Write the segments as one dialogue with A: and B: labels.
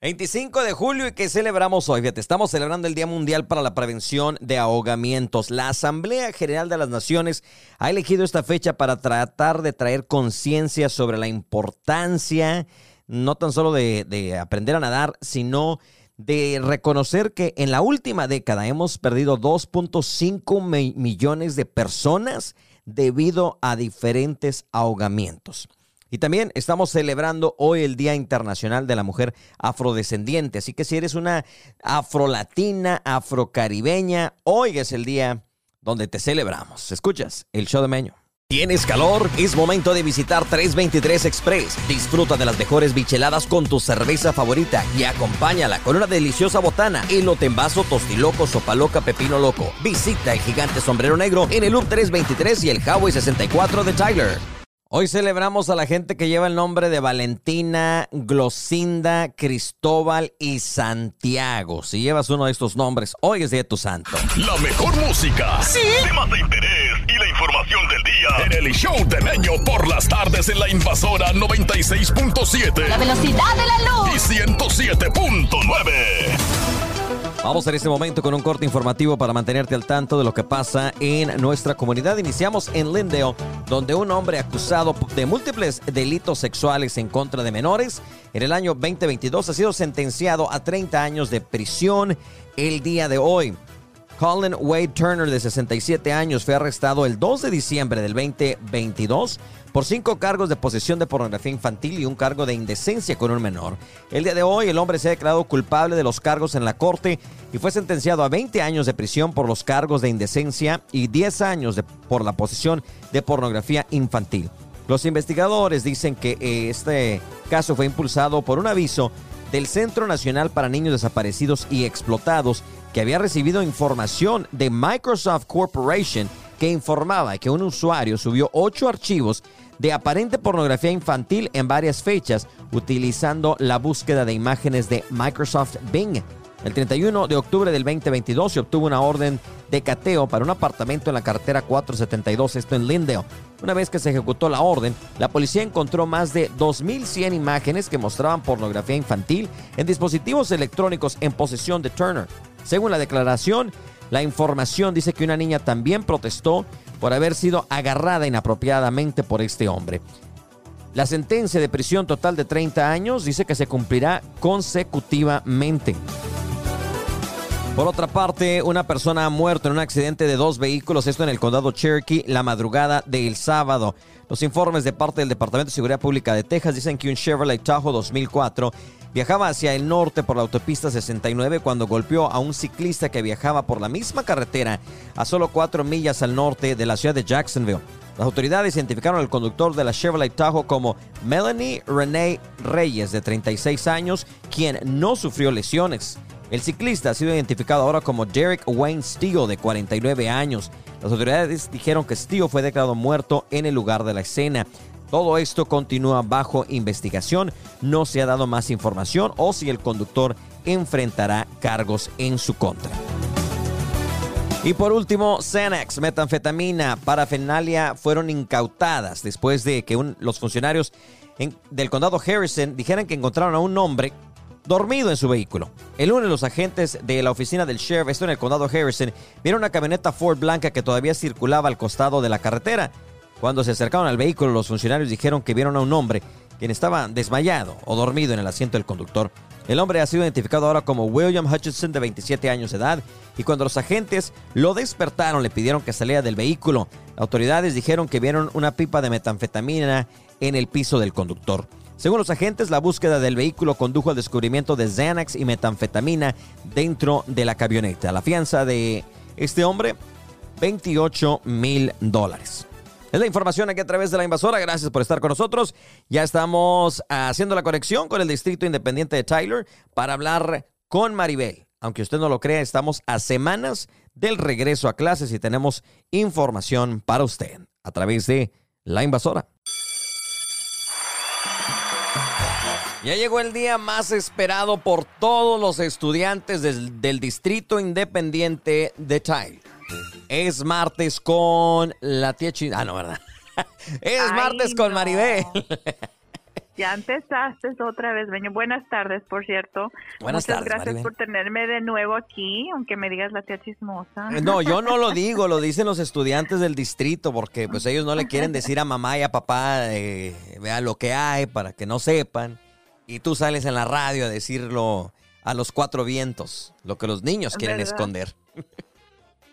A: 25 de julio y que celebramos hoy. Fíjate, estamos celebrando el Día Mundial para la Prevención de Ahogamientos. La Asamblea General de las Naciones ha elegido esta fecha para tratar de traer conciencia sobre la importancia, no tan solo de, de, aprender a nadar, sino de reconocer que en la última década hemos perdido 2.5 millones de personas debido a diferentes ahogamientos. Y también estamos celebrando hoy el Día Internacional de la Mujer Afrodescendiente. Así que si eres una afrolatina, afrocaribeña, hoy es el día donde te celebramos. Escuchas el show de Meño. ¿Tienes calor? Es momento de visitar 323 Express. Disfruta de las mejores bicheladas con tu cerveza favorita y acompáñala con una deliciosa botana, elote en vaso, tostiloco, sopa loca, pepino loco. Visita el gigante sombrero negro en el Loop 323 y el Highway 64 de Tyler. Hoy celebramos a la gente que lleva el nombre de Valentina, Glosinda, Cristóbal y Santiago. Si llevas uno de estos nombres, hoy es día de tu santo.
B: La mejor música. Sí. Temas de interés y la información del día. En el show de Meño por las tardes en la invasora 96.7.
C: La velocidad de la luz.
B: Y 107.9.
A: Vamos en este momento con un corte informativo para mantenerte al tanto de lo que pasa en nuestra comunidad. Iniciamos en Lindale, donde un hombre acusado de múltiples delitos sexuales en contra de menores en el año 2022 ha sido sentenciado a 30 años de prisión el día de hoy. Colin Wade Turner, de 67 años, fue arrestado el 2 de diciembre del 2022 por cinco cargos de posesión de pornografía infantil y un cargo de indecencia con un menor. El día de hoy, el hombre se ha declarado culpable de los cargos en la corte y fue sentenciado a 20 años de prisión por los cargos de indecencia y 10 años por la posesión de pornografía infantil. Los investigadores dicen que eh, este caso fue impulsado por un aviso del Centro Nacional para Niños Desaparecidos y Explotados que había recibido información de Microsoft Corporation que informaba que un usuario subió ocho archivos de aparente pornografía infantil en varias fechas utilizando la búsqueda de imágenes de Microsoft Bing. El 31 de octubre del 2022 se obtuvo una orden de cateo para un apartamento en la carretera 472, esto en Lindale. Una vez que se ejecutó la orden, la policía encontró más de 2.100 imágenes que mostraban pornografía infantil en dispositivos electrónicos en posesión de Turner. Según la declaración, la información dice que una niña también protestó por haber sido agarrada inapropiadamente por este hombre. La sentencia de prisión total de 30 años dice que se cumplirá consecutivamente. Por otra parte, una persona ha muerto en un accidente de dos vehículos, esto en el condado Cherokee, la madrugada del sábado. Los informes de parte del Departamento de Seguridad Pública de Texas dicen que un Chevrolet Tahoe 2004 viajaba hacia el norte por la autopista 69 cuando golpeó a un ciclista que viajaba por la misma carretera a solo cuatro millas al norte de la ciudad de Jacksonville. Las autoridades identificaron al conductor de la Chevrolet Tahoe como Melanie Renee Reyes, de 36 años, quien no sufrió lesiones. El ciclista ha sido identificado ahora como Derek Wayne Steele, de 49 años. Las autoridades dijeron que Steele fue declarado muerto en el lugar de la escena. Todo esto continúa bajo investigación. No se ha dado más información o si el conductor enfrentará cargos en su contra. Y por último, Xanax, metanfetamina, parafenalia fueron incautadas después de que los funcionarios del condado Harrison dijeran que encontraron a un hombre dormido en su vehículo. El lunes los agentes de la oficina del sheriff, esto en el condado Harrison, vieron una camioneta Ford blanca que todavía circulaba al costado de la carretera. Cuando se acercaron al vehículo, los funcionarios dijeron que vieron a un hombre quien estaba desmayado o dormido en el asiento del conductor. El hombre ha sido identificado ahora como William Hutchinson, de 27 años de edad, y cuando los agentes lo despertaron, le pidieron que saliera del vehículo. Autoridades dijeron que vieron una pipa de metanfetamina en el piso del conductor. Según los agentes, la búsqueda del vehículo condujo al descubrimiento de Xanax y metanfetamina dentro de la camioneta. La fianza de este hombre, 28 mil dólares. Es la información aquí a través de la invasora. Gracias por estar con nosotros. Ya estamos haciendo la conexión con el Distrito Independiente de Tyler para hablar con Maribel. Aunque usted no lo crea, estamos a semanas del regreso a clases y tenemos información para usted a través de la invasora. Ya llegó el día más esperado por todos los estudiantes del, Distrito Independiente de Tyler. Es martes con la tía China. Ah, no, ¿verdad? Es martes con Maribel.
D: Ya empezaste otra vez, Beño. Buenas tardes, por cierto.
A: Buenas
D: Muchas
A: tardes,
D: gracias
A: Maribel.
D: por tenerme de nuevo aquí, aunque me digas la tía chismosa.
A: Eh, No, yo no lo digo, lo dicen los estudiantes del distrito, porque pues ellos no le quieren decir a mamá y a papá, eh, vea lo que hay para que no sepan. Y tú sales en la radio a decirlo a los cuatro vientos, lo que los niños quieren
D: ¿Verdad?
A: esconder.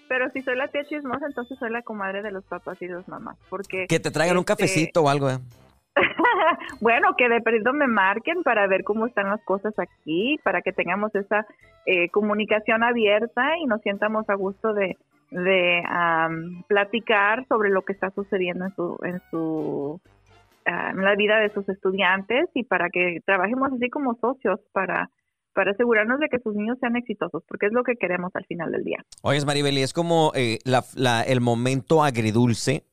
D: Pero si soy la tía chismosa, entonces soy la comadre de los papás y los mamás. Porque,
A: Que te traigan un
D: este,
A: cafecito o algo. eh.
D: bueno, que de perdido me marquen para ver cómo están las cosas aquí, para que tengamos esa eh, comunicación abierta y nos sientamos a gusto de, de platicar sobre lo que está sucediendo en su, en su en la vida de sus estudiantes y para que trabajemos así como socios para para asegurarnos de que sus niños sean exitosos, porque es lo que queremos al final del día.
A: Oyes, Maribel, y es como eh, la- la- el momento agridulce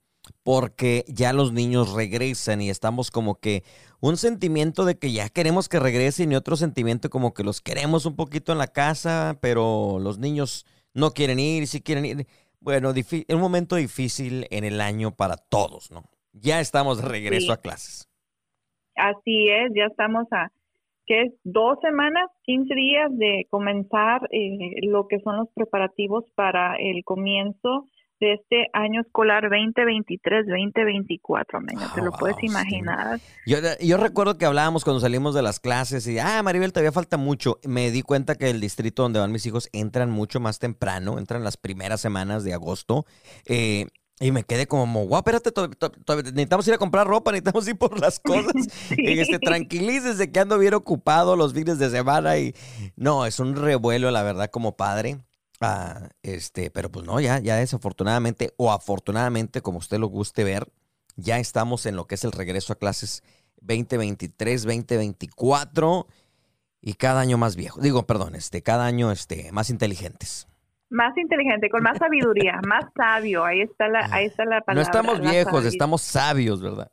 A: porque ya los niños regresan y estamos como que un sentimiento de que ya queremos que regresen y otro sentimiento como que los queremos un poquito en la casa, pero los niños no quieren ir, sí quieren ir. Bueno, un momento difícil en el año para todos, ¿no? Ya estamos de regreso
D: Sí.
A: a clases.
D: Así es, ya estamos a, que es dos semanas, 15 días de comenzar eh, lo que son los preparativos para el comienzo de este año escolar 2023-2024, Meño, te
A: Ah,
D: lo
A: wow,
D: puedes imaginar.
A: Yo, yo recuerdo que hablábamos cuando salimos de las clases y, ah, Maribel, todavía falta mucho. Me di cuenta que el distrito donde van mis hijos entran mucho más temprano, entran las primeras semanas de agosto. eh, y me quedé como, guau, espérate, to- to- to- necesitamos ir a comprar ropa, necesitamos ir por las cosas. Y este, tranquilícese que ando bien ocupado los fines de semana y no, es un revuelo, la verdad, como padre. Ah, este, pero pues no, ya, ya desafortunadamente o afortunadamente, como usted lo guste ver, ya estamos en lo que es el regreso a clases 2023, 2024 y cada año más viejo. Digo, perdón, este, cada año este, más inteligentes.
D: Más inteligente, con más sabiduría, más sabio, ahí está la, ahí está la
A: No
D: palabra.
A: estamos
D: la
A: viejos,
D: sabiduría.
A: estamos sabios, ¿verdad?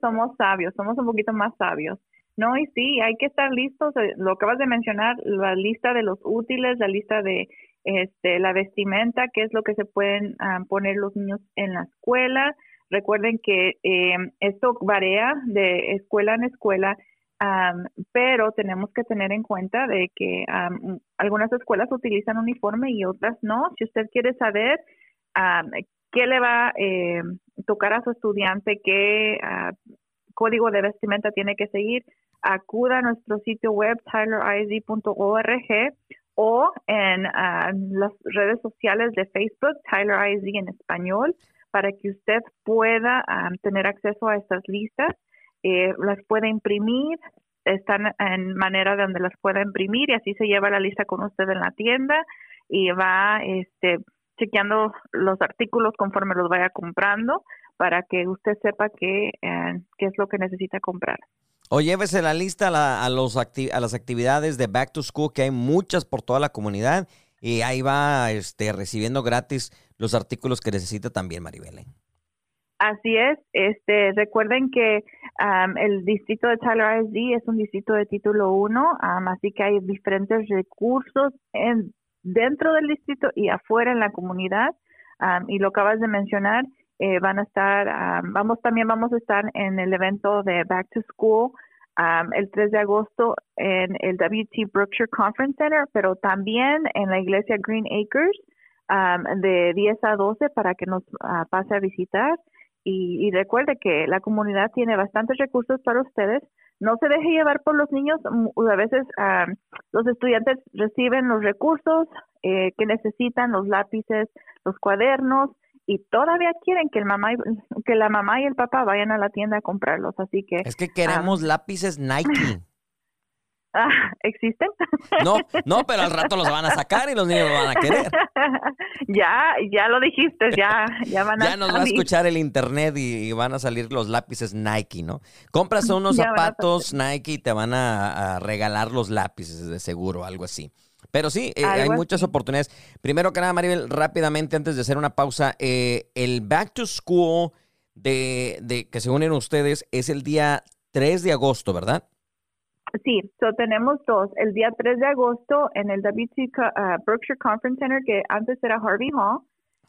D: somos sabios, somos un poquito más sabios. No, y sí, hay que estar listos. eh, Lo acabas de mencionar, la lista de los útiles, la lista de este, la vestimenta, qué es lo que se pueden ah, poner los niños en la escuela. Recuerden que eh, esto varía de escuela en escuela, am, pero tenemos que tener en cuenta de que am, algunas escuelas utilizan uniforme y otras no. Si usted quiere saber am, qué le va a eh, tocar a su estudiante, qué ah, código de vestimenta tiene que seguir, acuda a nuestro sitio web tyleriz.org o en ah, las redes sociales de Facebook, Tyler IZ en español, para que usted pueda tener acceso a estas listas. Eh, las puede imprimir, están en manera donde las pueda imprimir y así se lleva la lista con usted en la tienda y va este chequeando los artículos conforme los vaya comprando para que usted sepa qué, eh, qué es lo que necesita comprar.
A: O llévese la lista a, la- a los a las actividades de Back to School, que hay muchas por toda la comunidad, y ahí va este, recibiendo gratis los artículos que necesita también, Maribel. ¿eh?
D: Así es, este, recuerden que am, el distrito de Tyler ISD es un distrito de título 1, así que hay diferentes recursos en, dentro del distrito y afuera en la comunidad. am, y lo acabas de mencionar, eh, van a estar, am, vamos también vamos a estar en el evento de Back to School el 3 de agosto en el WT Brookshire Conference Center, pero también en la iglesia Green Acres de 10 a 12 para que nos ah, pase a visitar. Y, y recuerde que la comunidad tiene bastantes recursos para ustedes. No se deje llevar por los niños. A veces ah, los estudiantes reciben los recursos eh, que necesitan, los lápices, los cuadernos, y todavía quieren que el mamá y, que la mamá y el papá vayan a la tienda a comprarlos. Así que
A: Es que queremos lápices Nike.
D: ah, existen.
A: No, no, pero al rato los van a sacar y los niños van a querer.
D: ya, ya lo dijiste, ya, ya van a
A: Ya nos va a escuchar el internet y, y van a salir los lápices Nike, ¿no? Compras unos
D: Ya
A: zapatos Nike y te van a, a regalar los lápices de seguro, algo así. Pero sí, eh, hay muchas oportunidades. Primero que nada, Maribel, rápidamente, antes de hacer una pausa, eh, el Back to School de, de que se unen ustedes es el día 3 de agosto, ¿verdad?
D: Sí, so tenemos dos. El día 3 de agosto en el WT Co- ah, Berkshire Conference Center, que antes era Harvey Hall.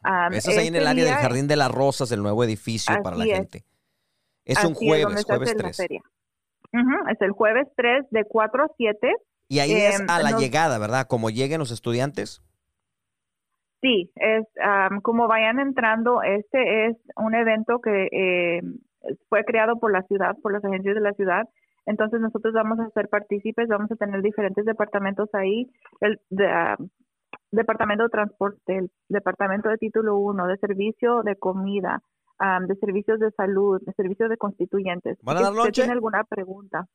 D: Um,
A: Eso es ahí en el área del Jardín de las Rosas, el nuevo edificio para la
D: es.
A: gente. Es un
D: así
A: jueves,
D: hace
A: jueves
D: la
A: 3.
D: feria. es el jueves 3 de 4 a 7.
A: Y ahí es a la llegada, ¿verdad? Como lleguen los estudiantes.
D: Sí, es como vayan entrando. Este es un evento que eh, fue creado por la ciudad, por las agencias de la ciudad. Entonces nosotros vamos a ser partícipes, vamos a tener diferentes departamentos ahí, el departamento de transporte, el departamento de título 1, de servicio de comida, de servicios de salud, de servicios de constituyentes.
A: ¿Van a dar lonche?
D: ¿Tiene alguna pregunta?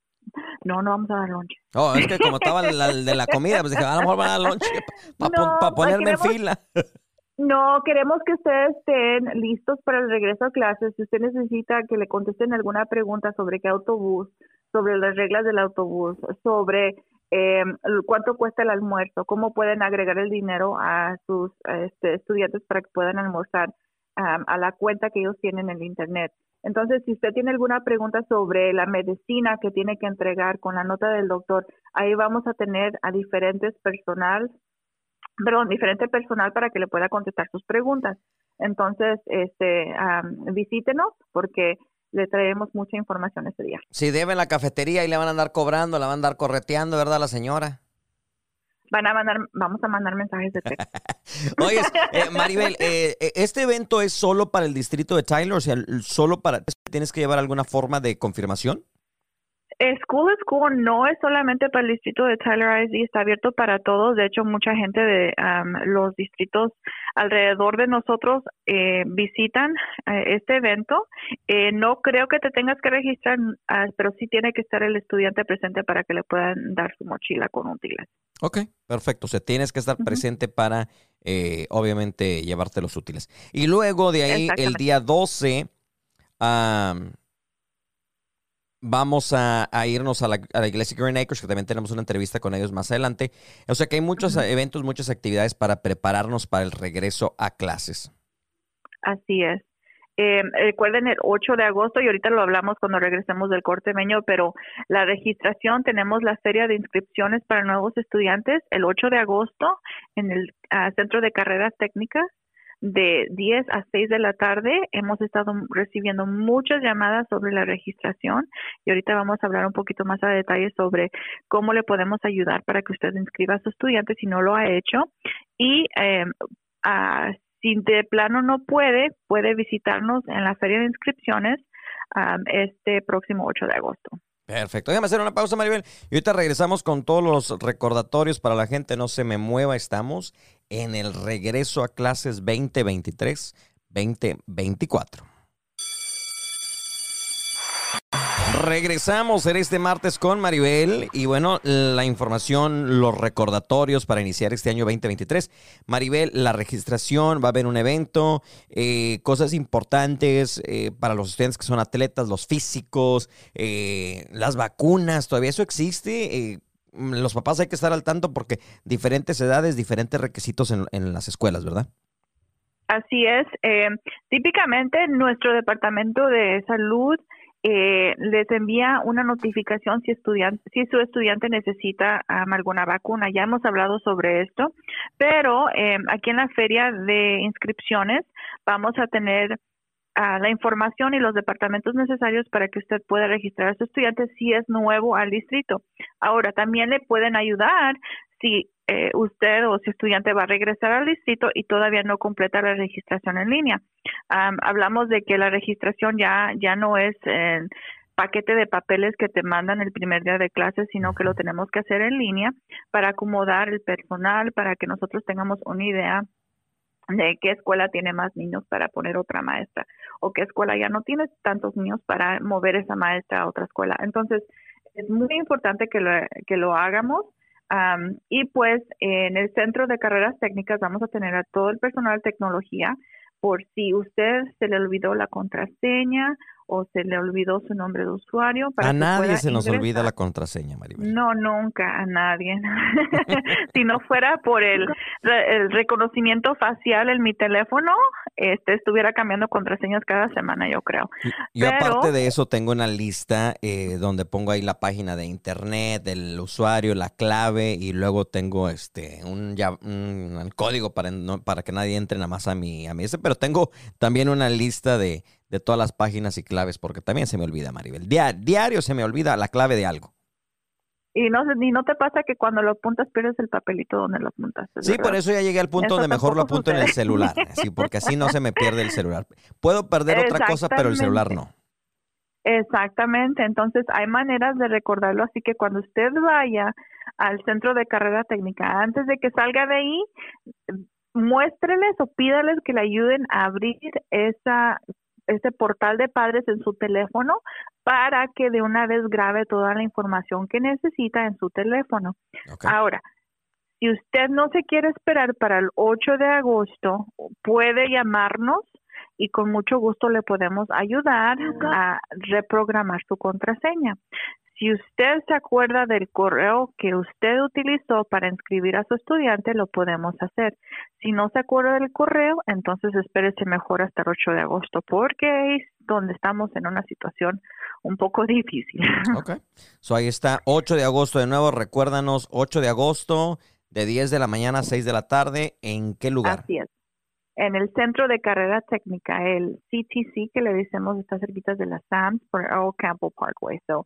D: No, no vamos a dar lonche.
A: Oh, es que como estaba el de la comida, pues dije, a lo mejor van a dar lonche para ponerme en fila.
D: No, queremos que ustedes estén listos para el regreso a clases. Si usted necesita que le contesten alguna pregunta sobre qué autobús, sobre las reglas del autobús, sobre eh, cuánto cuesta el almuerzo, cómo pueden agregar el dinero a sus este, estudiantes para que puedan almorzar a la cuenta que ellos tienen en el Internet. Entonces, si usted tiene alguna pregunta sobre la medicina que tiene que entregar con la nota del doctor, ahí vamos a tener a diferentes personal, perdón, diferente personal para que le pueda contestar sus preguntas. Entonces, este, visítenos porque le traemos mucha información ese día.
A: Si debe la cafetería y le van a andar cobrando, la van a andar correteando, ¿verdad, la señora?
D: van a mandar, vamos a mandar mensajes de texto.
A: Oye, eh, Maribel, eh, eh, ¿este evento es solo para el distrito de Tyler? O sea, solo para, ¿tienes que llevar alguna forma de confirmación?
D: School School no es solamente para el distrito de Tyler ISD, está abierto para todos. De hecho, mucha gente de los distritos alrededor de nosotros eh, visitan eh, este evento. Eh, no creo que te tengas que registrar, ah, pero sí tiene que estar el estudiante presente para que le puedan dar su mochila con útiles.
A: Ok, perfecto. O sea, tienes que estar presente para, obviamente, llevarte los útiles. Y luego de ahí, el día 12, vamos a, irnos a la, iglesia Green Acres, que también tenemos una entrevista con ellos más adelante. O sea que hay muchos eventos, muchas actividades para prepararnos para el regreso a clases.
D: Así es. Eh, recuerden el 8 de agosto y ahorita lo hablamos cuando regresemos del corte meño, pero la registración tenemos la feria de inscripciones para nuevos estudiantes el 8 de agosto en el ah, Centro de Carreras Técnicas de 10 a 6 de la tarde. Hemos estado recibiendo muchas llamadas sobre la registración y ahorita vamos a hablar un poquito más a detalle sobre cómo le podemos ayudar para que usted inscriba a su estudiante si no lo ha hecho. Y eh, si de plano no puede, puede visitarnos en la feria de inscripciones este próximo 8 de agosto.
A: Perfecto. Déjame hacer una pausa, Maribel. Y ahorita regresamos con todos los recordatorios para la gente. No se me mueva. Estamos en el regreso a clases 2023-2024. Regresamos en este martes con Maribel y bueno, la información, los recordatorios para iniciar este año 2023. Maribel, la registración, va a haber un evento, eh, cosas importantes eh, para los estudiantes que son atletas, los físicos, eh, las vacunas, todavía eso existe. los papás hay que estar al tanto porque diferentes edades, diferentes requisitos en, en las escuelas, ¿verdad?
D: Así es. típicamente nuestro departamento de salud eh, les envía una notificación si, estudiante, si su estudiante necesita alguna vacuna. Ya hemos hablado sobre esto, pero eh, aquí en la feria de inscripciones vamos a tener ah, la información y los departamentos necesarios para que usted pueda registrar a su estudiante si es nuevo al distrito. Ahora, también le pueden ayudar si eh, usted o su estudiante va a regresar al distrito y todavía no completa la registración en línea. hablamos de que la registración ya, ya no es el paquete de papeles que te mandan el primer día de clase, sino que lo tenemos que hacer en línea para acomodar el personal, para que nosotros tengamos una idea de qué escuela tiene más niños para poner otra maestra o qué escuela ya no tiene tantos niños para mover esa maestra a otra escuela. Entonces, es muy importante que lo, que lo hagamos y pues en el centro de carreras técnicas vamos a tener a todo el personal de tecnología. Por si usted se le olvidó la contraseña o se le olvidó su nombre de usuario.
A: Para a nadie se nos olvida la contraseña, Maribel.
D: No, nunca, a nadie. si no fuera por el, el, reconocimiento facial en mi teléfono, este estuviera cambiando contraseñas cada semana, yo creo.
A: Yo aparte de eso tengo una lista eh, donde pongo ahí la página de internet, del usuario, la clave y luego tengo este un, ya, un código para, para que nadie entre nada más a mi, a mí. Pero tengo también una lista de de todas las páginas y claves, porque también se me olvida, Maribel. diario se me olvida la clave de algo.
D: Y no, y no te pasa que cuando lo apuntas pierdes el papelito donde lo apuntas.
A: Sí, por eso ya llegué al punto donde mejor lo apunto en el celular, sí, porque así no se me pierde el celular. Puedo perder otra cosa, pero el celular no.
D: Exactamente, entonces hay maneras de recordarlo, así que cuando usted vaya al centro de carrera técnica, antes de que salga de ahí, muéstreles o pídales que le ayuden a abrir esa ese portal de padres en su teléfono para que de una vez grabe toda la información que necesita en su teléfono. Ahora, si usted no se quiere esperar para el 8 de agosto, puede llamarnos y con mucho gusto le podemos ayudar a reprogramar su contraseña. Si usted se acuerda del correo que usted utilizó para inscribir a su estudiante, lo podemos hacer. Si no se acuerda del correo, entonces espérese mejor hasta el 8 de agosto, porque es donde estamos en una situación un poco difícil.
A: Ok. So ahí está, 8 de agosto de nuevo. Recuérdanos, 8 de agosto, de 10 de la mañana a 6 de la tarde. ¿En qué lugar?
D: Así es. En el Centro de Carrera Técnica, el CTC, que le decimos está cerquita de la SAMS por Earl Campbell Parkway. So,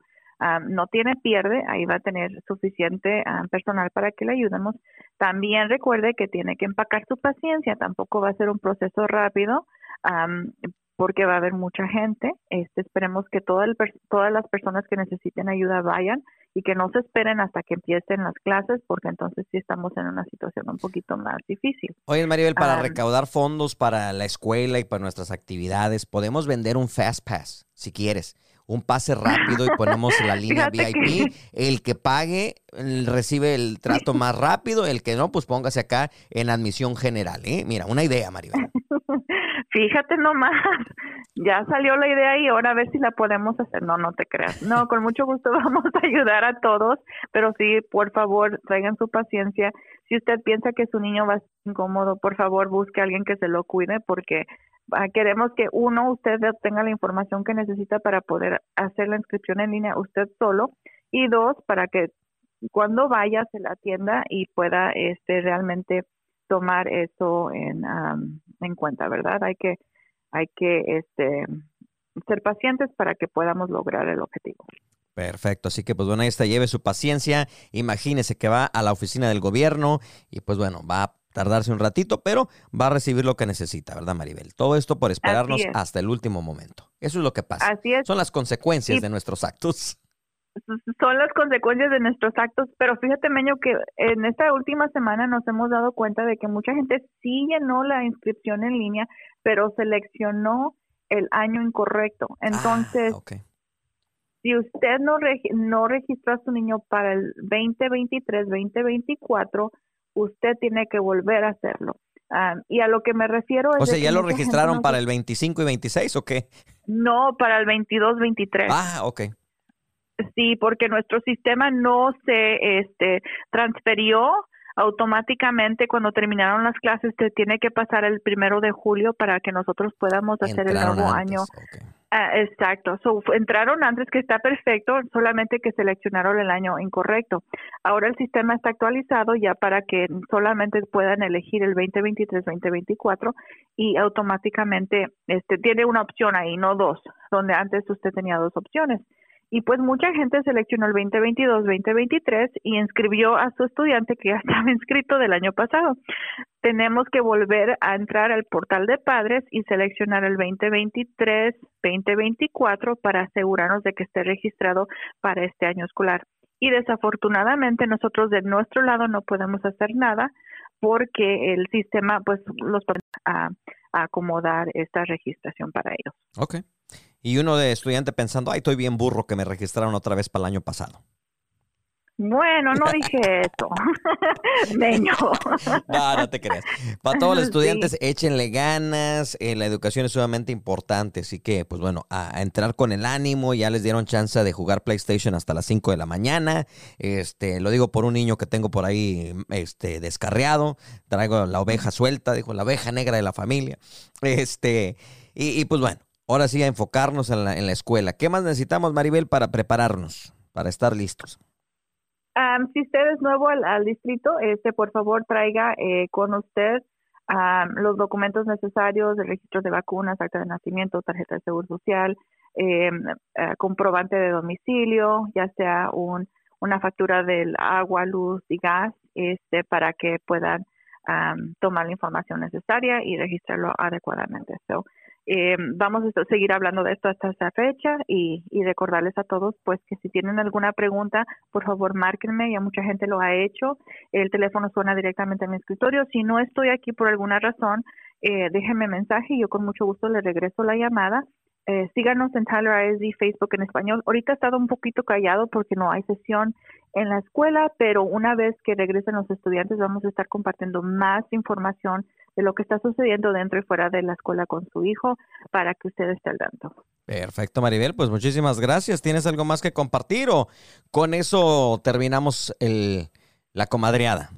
D: no tiene pierde, ahí va a tener suficiente personal para que le ayudemos. También recuerde que tiene que empacar su paciencia, tampoco va a ser un proceso rápido. porque va a haber mucha gente. Este, esperemos que todas las personas que necesiten ayuda vayan y que no se esperen hasta que empiecen las clases, porque entonces sí estamos en una situación un poquito más difícil.
A: Oye, Maribel, para recaudar fondos para la escuela y para nuestras actividades, podemos vender un Fast Pass, si quieres un pase rápido y ponemos la línea VIP. El que pague recibe el trato más rápido, el que no, pues póngase acá en admisión general. ¿eh? Mira, una idea, Maribel.
D: Fíjate nomás, ya salió la idea y ahora a ver si la podemos hacer. No, no te creas. No, con mucho gusto vamos a ayudar a todos, pero sí, por favor, traigan su paciencia. Si usted piensa que su niño va a estar incómodo, por favor, busque a alguien que se lo cuide porque Ah, queremos que uno, usted tenga la información que necesita para poder hacer la inscripción en línea usted solo y dos, para que cuando vaya se la atienda y pueda este realmente tomar eso en, en cuenta, ¿verdad? Hay que hay que este ser pacientes para que podamos lograr el objetivo.
A: Perfecto, así que pues bueno, ahí está, lleve su paciencia, imagínese que va a la oficina del gobierno y pues bueno, va a tardarse un ratito, pero va a recibir lo que necesita, ¿verdad, Maribel? Todo esto por esperarnos hasta el último momento. Eso es lo que pasa.
D: Así es.
A: Son las consecuencias de nuestros actos.
D: Son las consecuencias de nuestros actos, pero fíjate, Meño, que en esta última semana nos hemos dado cuenta de que mucha gente sí llenó la inscripción en línea, pero seleccionó el año incorrecto. Ah, Entonces, si usted no, no registró a su niño para el 2023, 2024, usted tiene que volver a hacerlo. Ah, y a lo que me refiero es...
A: O sea, ¿ya lo registraron para el 25 y 26 o qué?
D: No, para el 22, 23.
A: Ah, ok.
D: Sí, porque nuestro sistema no se este, transferió automáticamente cuando terminaron las clases. Te tiene que pasar el primero de julio para que nosotros podamos hacer el nuevo año. Ah, exacto. entraron antes que está perfecto, solamente que seleccionaron el año incorrecto. Ahora el sistema está actualizado ya para que solamente puedan elegir el 2023-2024 y automáticamente este tiene una opción ahí, no dos, donde antes usted tenía dos opciones. Y pues mucha gente seleccionó el 2022-2023 y inscribió a su estudiante que ya estaba inscrito del año pasado. Tenemos que volver a entrar al portal de padres y seleccionar el 2023-2024 para asegurarnos de que esté registrado para este año escolar. Y desafortunadamente nosotros de nuestro lado no podemos hacer nada porque el sistema pues los va a, acomodar esta registración para ellos.
A: Okay y uno de estudiante pensando, ay, estoy bien burro que me registraron otra vez para el año pasado.
D: Bueno, no dije eso. Meño.
A: no, no te creas. Para todos los estudiantes, échenle ganas. Eh, la educación es sumamente importante. Así que, pues bueno, a, entrar con el ánimo. Ya les dieron chance de jugar PlayStation hasta las 5 de la mañana. Este, lo digo por un niño que tengo por ahí este, descarriado. Traigo la oveja suelta, dijo, la oveja negra de la familia. Este, y pues bueno, ahora sí a enfocarnos en la, en la escuela. ¿Qué más necesitamos, Maribel, para prepararnos, para estar listos?
D: si usted es nuevo al, distrito, este, por favor traiga eh, con usted los documentos necesarios, el registro de vacunas, acta de nacimiento, tarjeta de seguro social, eh, comprobante de domicilio, ya sea un, una factura del agua, luz y gas, este, para que puedan tomar la información necesaria y registrarlo adecuadamente. So, eh, vamos a seguir hablando de esto hasta esa fecha y, y, recordarles a todos pues que si tienen alguna pregunta, por favor márquenme, ya mucha gente lo ha hecho. El teléfono suena directamente a mi escritorio. Si no estoy aquí por alguna razón, eh, déjenme mensaje y yo con mucho gusto le regreso la llamada eh, síganos en Tyler ISD Facebook en español. Ahorita he estado un poquito callado porque no hay sesión en la escuela, pero una vez que regresen los estudiantes vamos a estar compartiendo más información de lo que está sucediendo dentro y fuera de la escuela con su hijo para que usted esté al tanto.
A: Perfecto, Maribel. Pues muchísimas gracias. ¿Tienes algo más que compartir o con eso terminamos el, la comadreada?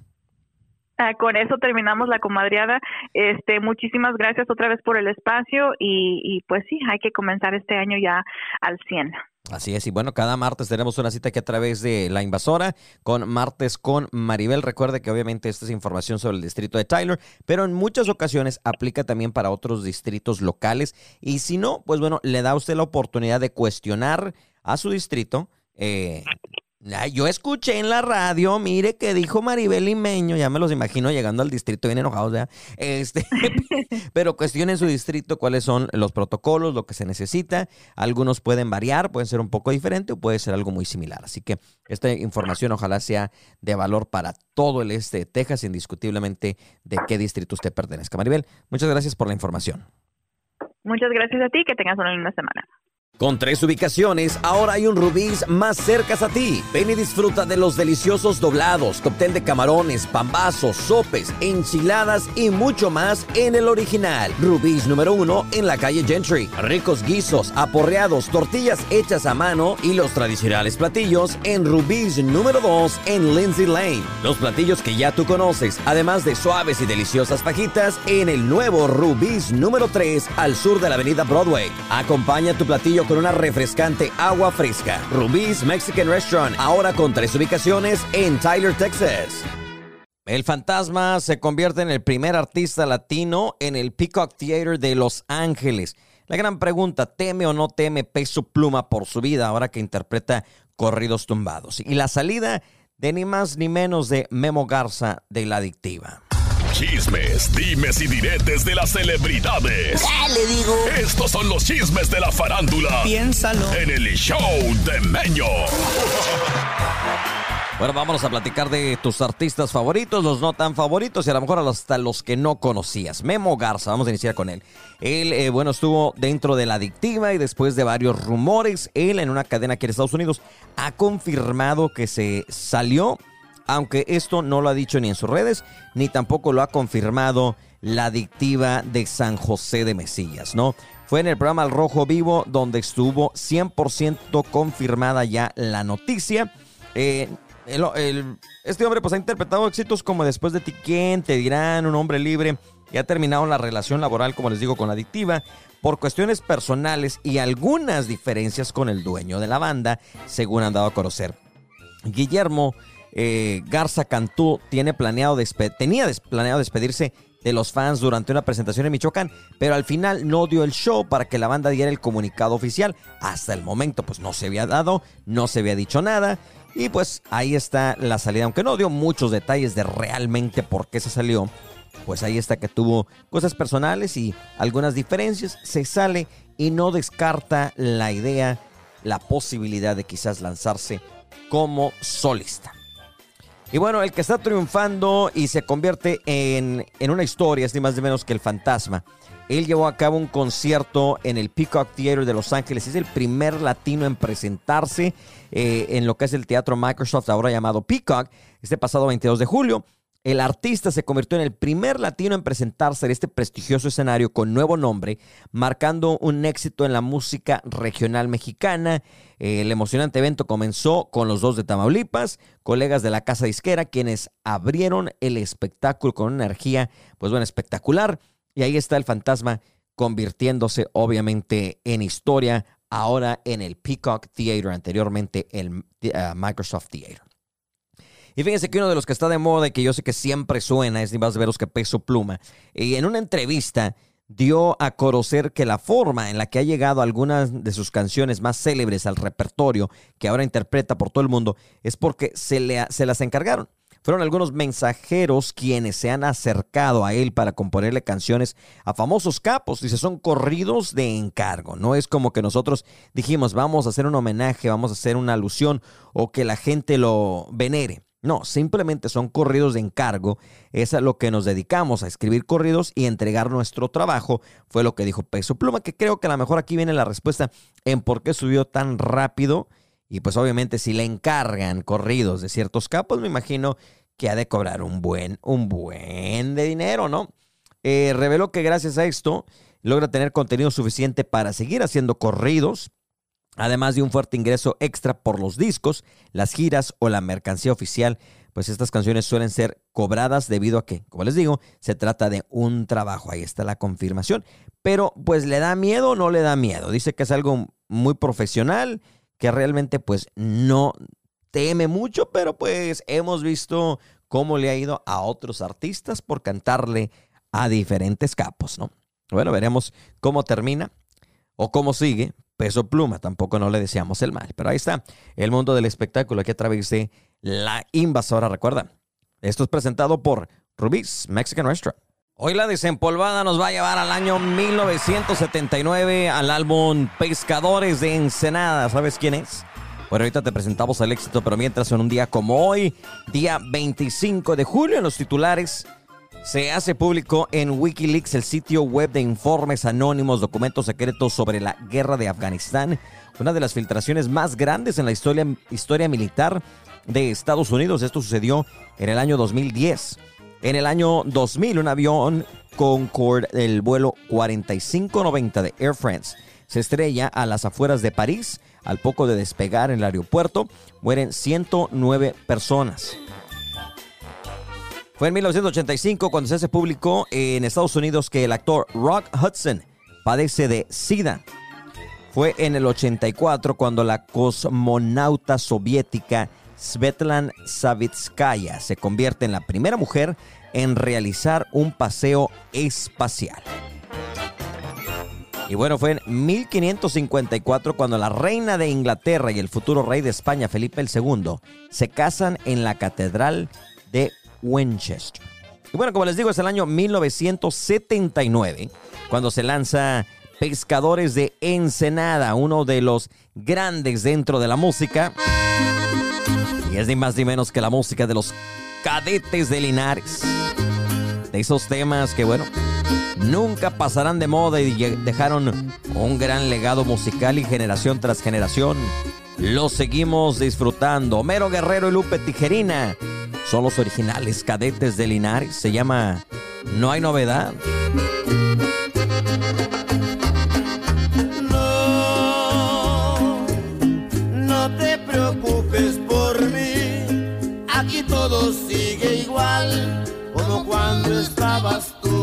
D: Ah, con eso terminamos la comadreada. Este, muchísimas gracias otra vez por el espacio y, pues sí, hay que comenzar este año ya al 100.
A: Así es, y bueno, cada martes tenemos una cita aquí a través de La Invasora con Martes con Maribel. Recuerde que obviamente esta es información sobre el distrito de Tyler, pero en muchas ocasiones aplica también para otros distritos locales. Y si no, pues bueno, le da usted la oportunidad de cuestionar a su distrito. Eh, yo escuché en la radio, mire que dijo Maribel Limeño, ya me los imagino llegando al distrito bien enojados, ¿ya? Este, pero cuestionen su distrito cuáles son los protocolos, lo que se necesita. Algunos pueden variar, pueden ser un poco diferente o puede ser algo muy similar. Así que esta información ojalá sea de valor para todo el este de Texas, indiscutiblemente de qué distrito usted pertenezca. Maribel, muchas gracias por la información.
D: Muchas gracias a ti, que tengas una linda semana.
A: Con tres ubicaciones, ahora hay un Rubí's más cerca a ti. Ven y disfruta de los deliciosos doblados, cóctel de camarones, pambazos, sopes, enchiladas y mucho más en el original. Rubí's número uno en la calle Gentry. Ricos guisos, aporreados, tortillas hechas a mano y los tradicionales platillos en Rubí's número dos en Lindsay Lane. Los platillos que ya tú conoces, además de suaves y deliciosas fajitas en el nuevo Rubí's número 3 al sur de la avenida Broadway. Acompaña tu platillo con una refrescante agua fresca. Rubí's Mexican Restaurant, ahora con tres ubicaciones en Tyler, Texas. El fantasma se convierte en el primer artista latino en el Peacock Theater de Los Ángeles. La gran pregunta, ¿teme o no teme Peso Pluma por su vida ahora que interpreta corridos tumbados? Y la salida de ni más ni menos de Memo Garza de La Adictiva.
B: Chismes, dimes y diretes de las celebridades.
E: le digo?
B: Estos son los chismes de la farándula.
E: Piénsalo.
B: En el show de Meño.
A: Bueno, vámonos a platicar de tus artistas favoritos, los no tan favoritos y a lo mejor hasta los que no conocías. Memo Garza, vamos a iniciar con él. Él, eh, bueno, estuvo dentro de la adictiva y después de varios rumores, él en una cadena aquí en Estados Unidos ha confirmado que se salió aunque esto no lo ha dicho ni en sus redes, ni tampoco lo ha confirmado la adictiva de San José de Mesillas, ¿no? Fue en el programa El Rojo Vivo donde estuvo 100% confirmada ya la noticia. Eh, este hombre pues ha interpretado éxitos como Después de ti, ¿quién? Te dirán, Un hombre libre. Y ha terminado la relación laboral, como les digo, con la adictiva por cuestiones personales y algunas diferencias con el dueño de la banda, según han dado a conocer. Guillermo eh, Garza Cantú tiene planeado tenía planeado despedirse de los fans durante una presentación en Michoacán, pero al final no dio el show para que la banda diera el comunicado oficial. Hasta el momento pues no se había dado, no se había dicho nada y pues ahí está la salida, aunque no dio muchos detalles de realmente por qué se salió. Pues ahí está que tuvo cosas personales y algunas diferencias, se sale y no descarta la idea, la posibilidad de quizás lanzarse como solista. Y bueno, el que está triunfando y se convierte en, una historia, es ni más ni menos que el fantasma. Él llevó a cabo un concierto en el Peacock Theater de Los Ángeles. Es el primer latino en presentarse eh, en lo que es el Teatro Microsoft, ahora llamado Peacock, este pasado 22 de julio. El artista se convirtió en el primer latino en presentarse en este prestigioso escenario con nuevo nombre, marcando un éxito en la música regional mexicana. El emocionante evento comenzó con los dos de Tamaulipas, colegas de la casa disquera, quienes abrieron el espectáculo con una energía, pues bueno, espectacular. Y ahí está el fantasma convirtiéndose obviamente en historia, ahora en el Peacock Theater, anteriormente el uh, Microsoft Theater. Y fíjense que uno de los que está de moda y que yo sé que siempre suena es ni más veros que Peso Pluma. Y en una entrevista dio a conocer que la forma en la que ha llegado algunas de sus canciones más célebres al repertorio que ahora interpreta por todo el mundo es porque se, le, se las encargaron. Fueron algunos mensajeros quienes se han acercado a él para componerle canciones a famosos capos. Dice, son corridos de encargo. No es como que nosotros dijimos, vamos a hacer un homenaje, vamos a hacer una alusión o que la gente lo venere. No, simplemente son corridos de encargo. Es a lo que nos dedicamos, a escribir corridos y entregar nuestro trabajo. Fue lo que dijo Peso Pluma, que creo que a lo mejor aquí viene la respuesta en por qué subió tan rápido. Y pues obviamente si le encargan corridos de ciertos capos, me imagino que ha de cobrar un buen, un buen de dinero, ¿no? Eh, reveló que gracias a esto logra tener contenido suficiente para seguir haciendo corridos Además de un fuerte ingreso extra por los discos, las giras o la mercancía oficial, pues estas canciones suelen ser cobradas debido a que, como les digo, se trata de un trabajo. Ahí está la confirmación. Pero pues le da miedo o no le da miedo. Dice que es algo muy profesional, que realmente pues no teme mucho, pero pues hemos visto cómo le ha ido a otros artistas por cantarle a diferentes capos, ¿no? Bueno, veremos cómo termina o cómo sigue, peso pluma. Tampoco no le deseamos el mal. Pero ahí está el mundo del espectáculo aquí a La Invasora. Recuerda, esto es presentado por Rubí's Mexican Restaurant. Hoy la desempolvada nos va a llevar al año 1979 al álbum Pescadores de Ensenada. ¿Sabes quién es? Bueno, ahorita te presentamos el éxito, pero mientras en un día como hoy, día 25 de julio, en los titulares se hace público en Wikileaks, el sitio web de informes anónimos, documentos secretos sobre la guerra de Afganistán, una de las filtraciones más grandes en la historia, historia militar de Estados Unidos. Esto sucedió en el año 2010. En el año 2000, un avión Concorde del vuelo 4590 de Air France se estrella a las afueras de París. Al poco de despegar en el aeropuerto, mueren 109 personas. Fue en 1985 cuando se público en Estados Unidos que el actor Rock Hudson padece de SIDA. Fue en el 84 cuando la cosmonauta soviética Svetlana Savitskaya se convierte en la primera mujer en realizar un paseo espacial. Y bueno, fue en 1554 cuando la reina de Inglaterra y el futuro rey de España, Felipe II, se casan en la Catedral de Winchester. Y bueno, como les digo, es el año 1979 cuando se lanza Pescadores de Ensenada, uno de los grandes dentro de la música. Y es ni más ni menos que la música de los cadetes de Linares. De esos temas que, bueno, nunca pasarán de moda y dejaron un gran legado musical y generación tras generación. Lo seguimos disfrutando. Homero Guerrero y Lupe Tijerina son los originales cadetes de Linares. Se llama No hay novedad.
E: No, no te preocupes por mí. Aquí todo sigue igual como cuando estabas tú.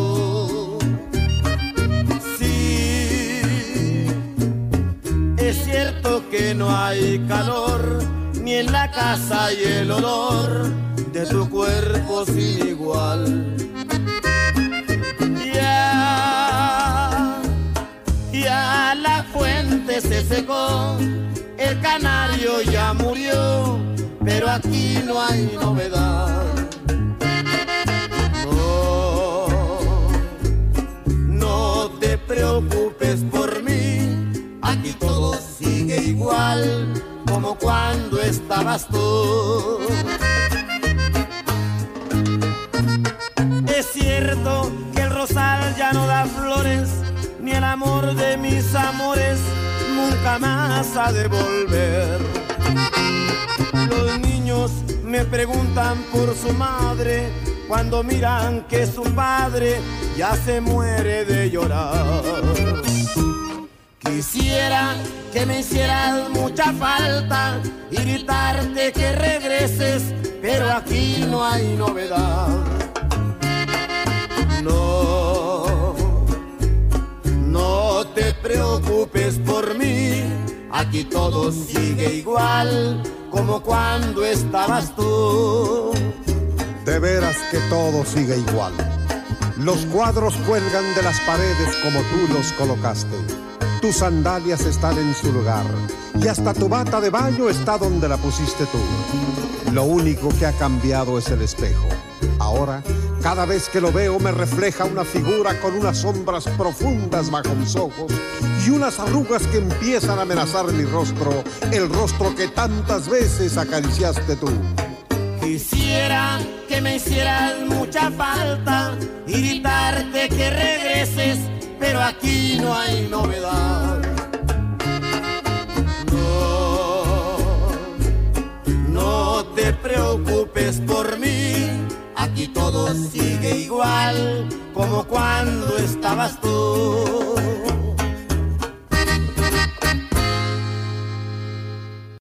E: No hay calor ni en la casa y el olor de tu cuerpo sin igual. Ya, ya la fuente se secó, el canario ya murió, pero aquí no hay novedad. Como cuando estabas tú. Es cierto que el rosal ya no da flores, ni el amor de mis amores nunca más ha de volver. Los niños me preguntan por su madre cuando miran que su padre ya se muere de llorar. Quisiera que me hicieras mucha falta y gritarte que regreses, pero aquí no hay novedad. No, no te preocupes por mí, aquí todo sigue igual como cuando estabas tú.
F: De veras que todo sigue igual. Los cuadros cuelgan de las paredes como tú los colocaste. Tus sandalias están en su lugar y hasta tu bata de baño está donde la pusiste tú. Lo único que ha cambiado es el espejo. Ahora, cada vez que lo veo me refleja una figura con unas sombras profundas bajo mis ojos y unas arrugas que empiezan a amenazar mi rostro, el rostro que tantas veces acariciaste tú.
E: Quisiera que me hicieras mucha falta y gritarte que regreses, pero aquí no hay novedad. No, no te preocupes por mí, aquí todo sigue igual como cuando estabas tú.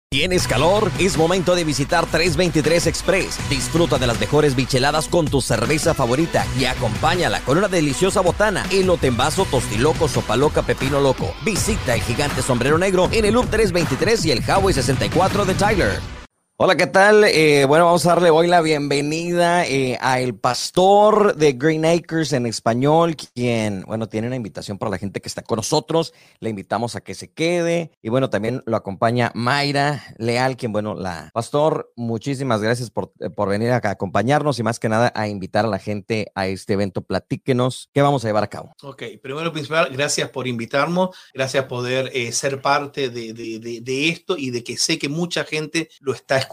A: ¿Tienes calor? Es momento de visitar 323 Express. Disfruta de las mejores bicheladas con tu cerveza favorita y acompáñala con una deliciosa botana, elote en vaso, tostiloco, sopa loca, pepino loco. Visita el gigante sombrero negro en el Loop 323 y el Highway 64 de Tyler. Hola, ¿qué tal? Eh, bueno, vamos a darle hoy la bienvenida eh, a el pastor de Green Acres en español, quien, bueno, tiene una invitación para la gente que está con nosotros. Le invitamos a que se quede. Y bueno, también lo acompaña Mayra Leal, quien, bueno, la pastor, muchísimas gracias por, eh, por venir a acompañarnos y más que nada a invitar a la gente a este evento. Platíquenos qué vamos a llevar a cabo.
G: Ok, primero principal, gracias por invitarnos, gracias por poder eh, ser parte de, de, de, de esto y de que sé que mucha gente lo está escuchando.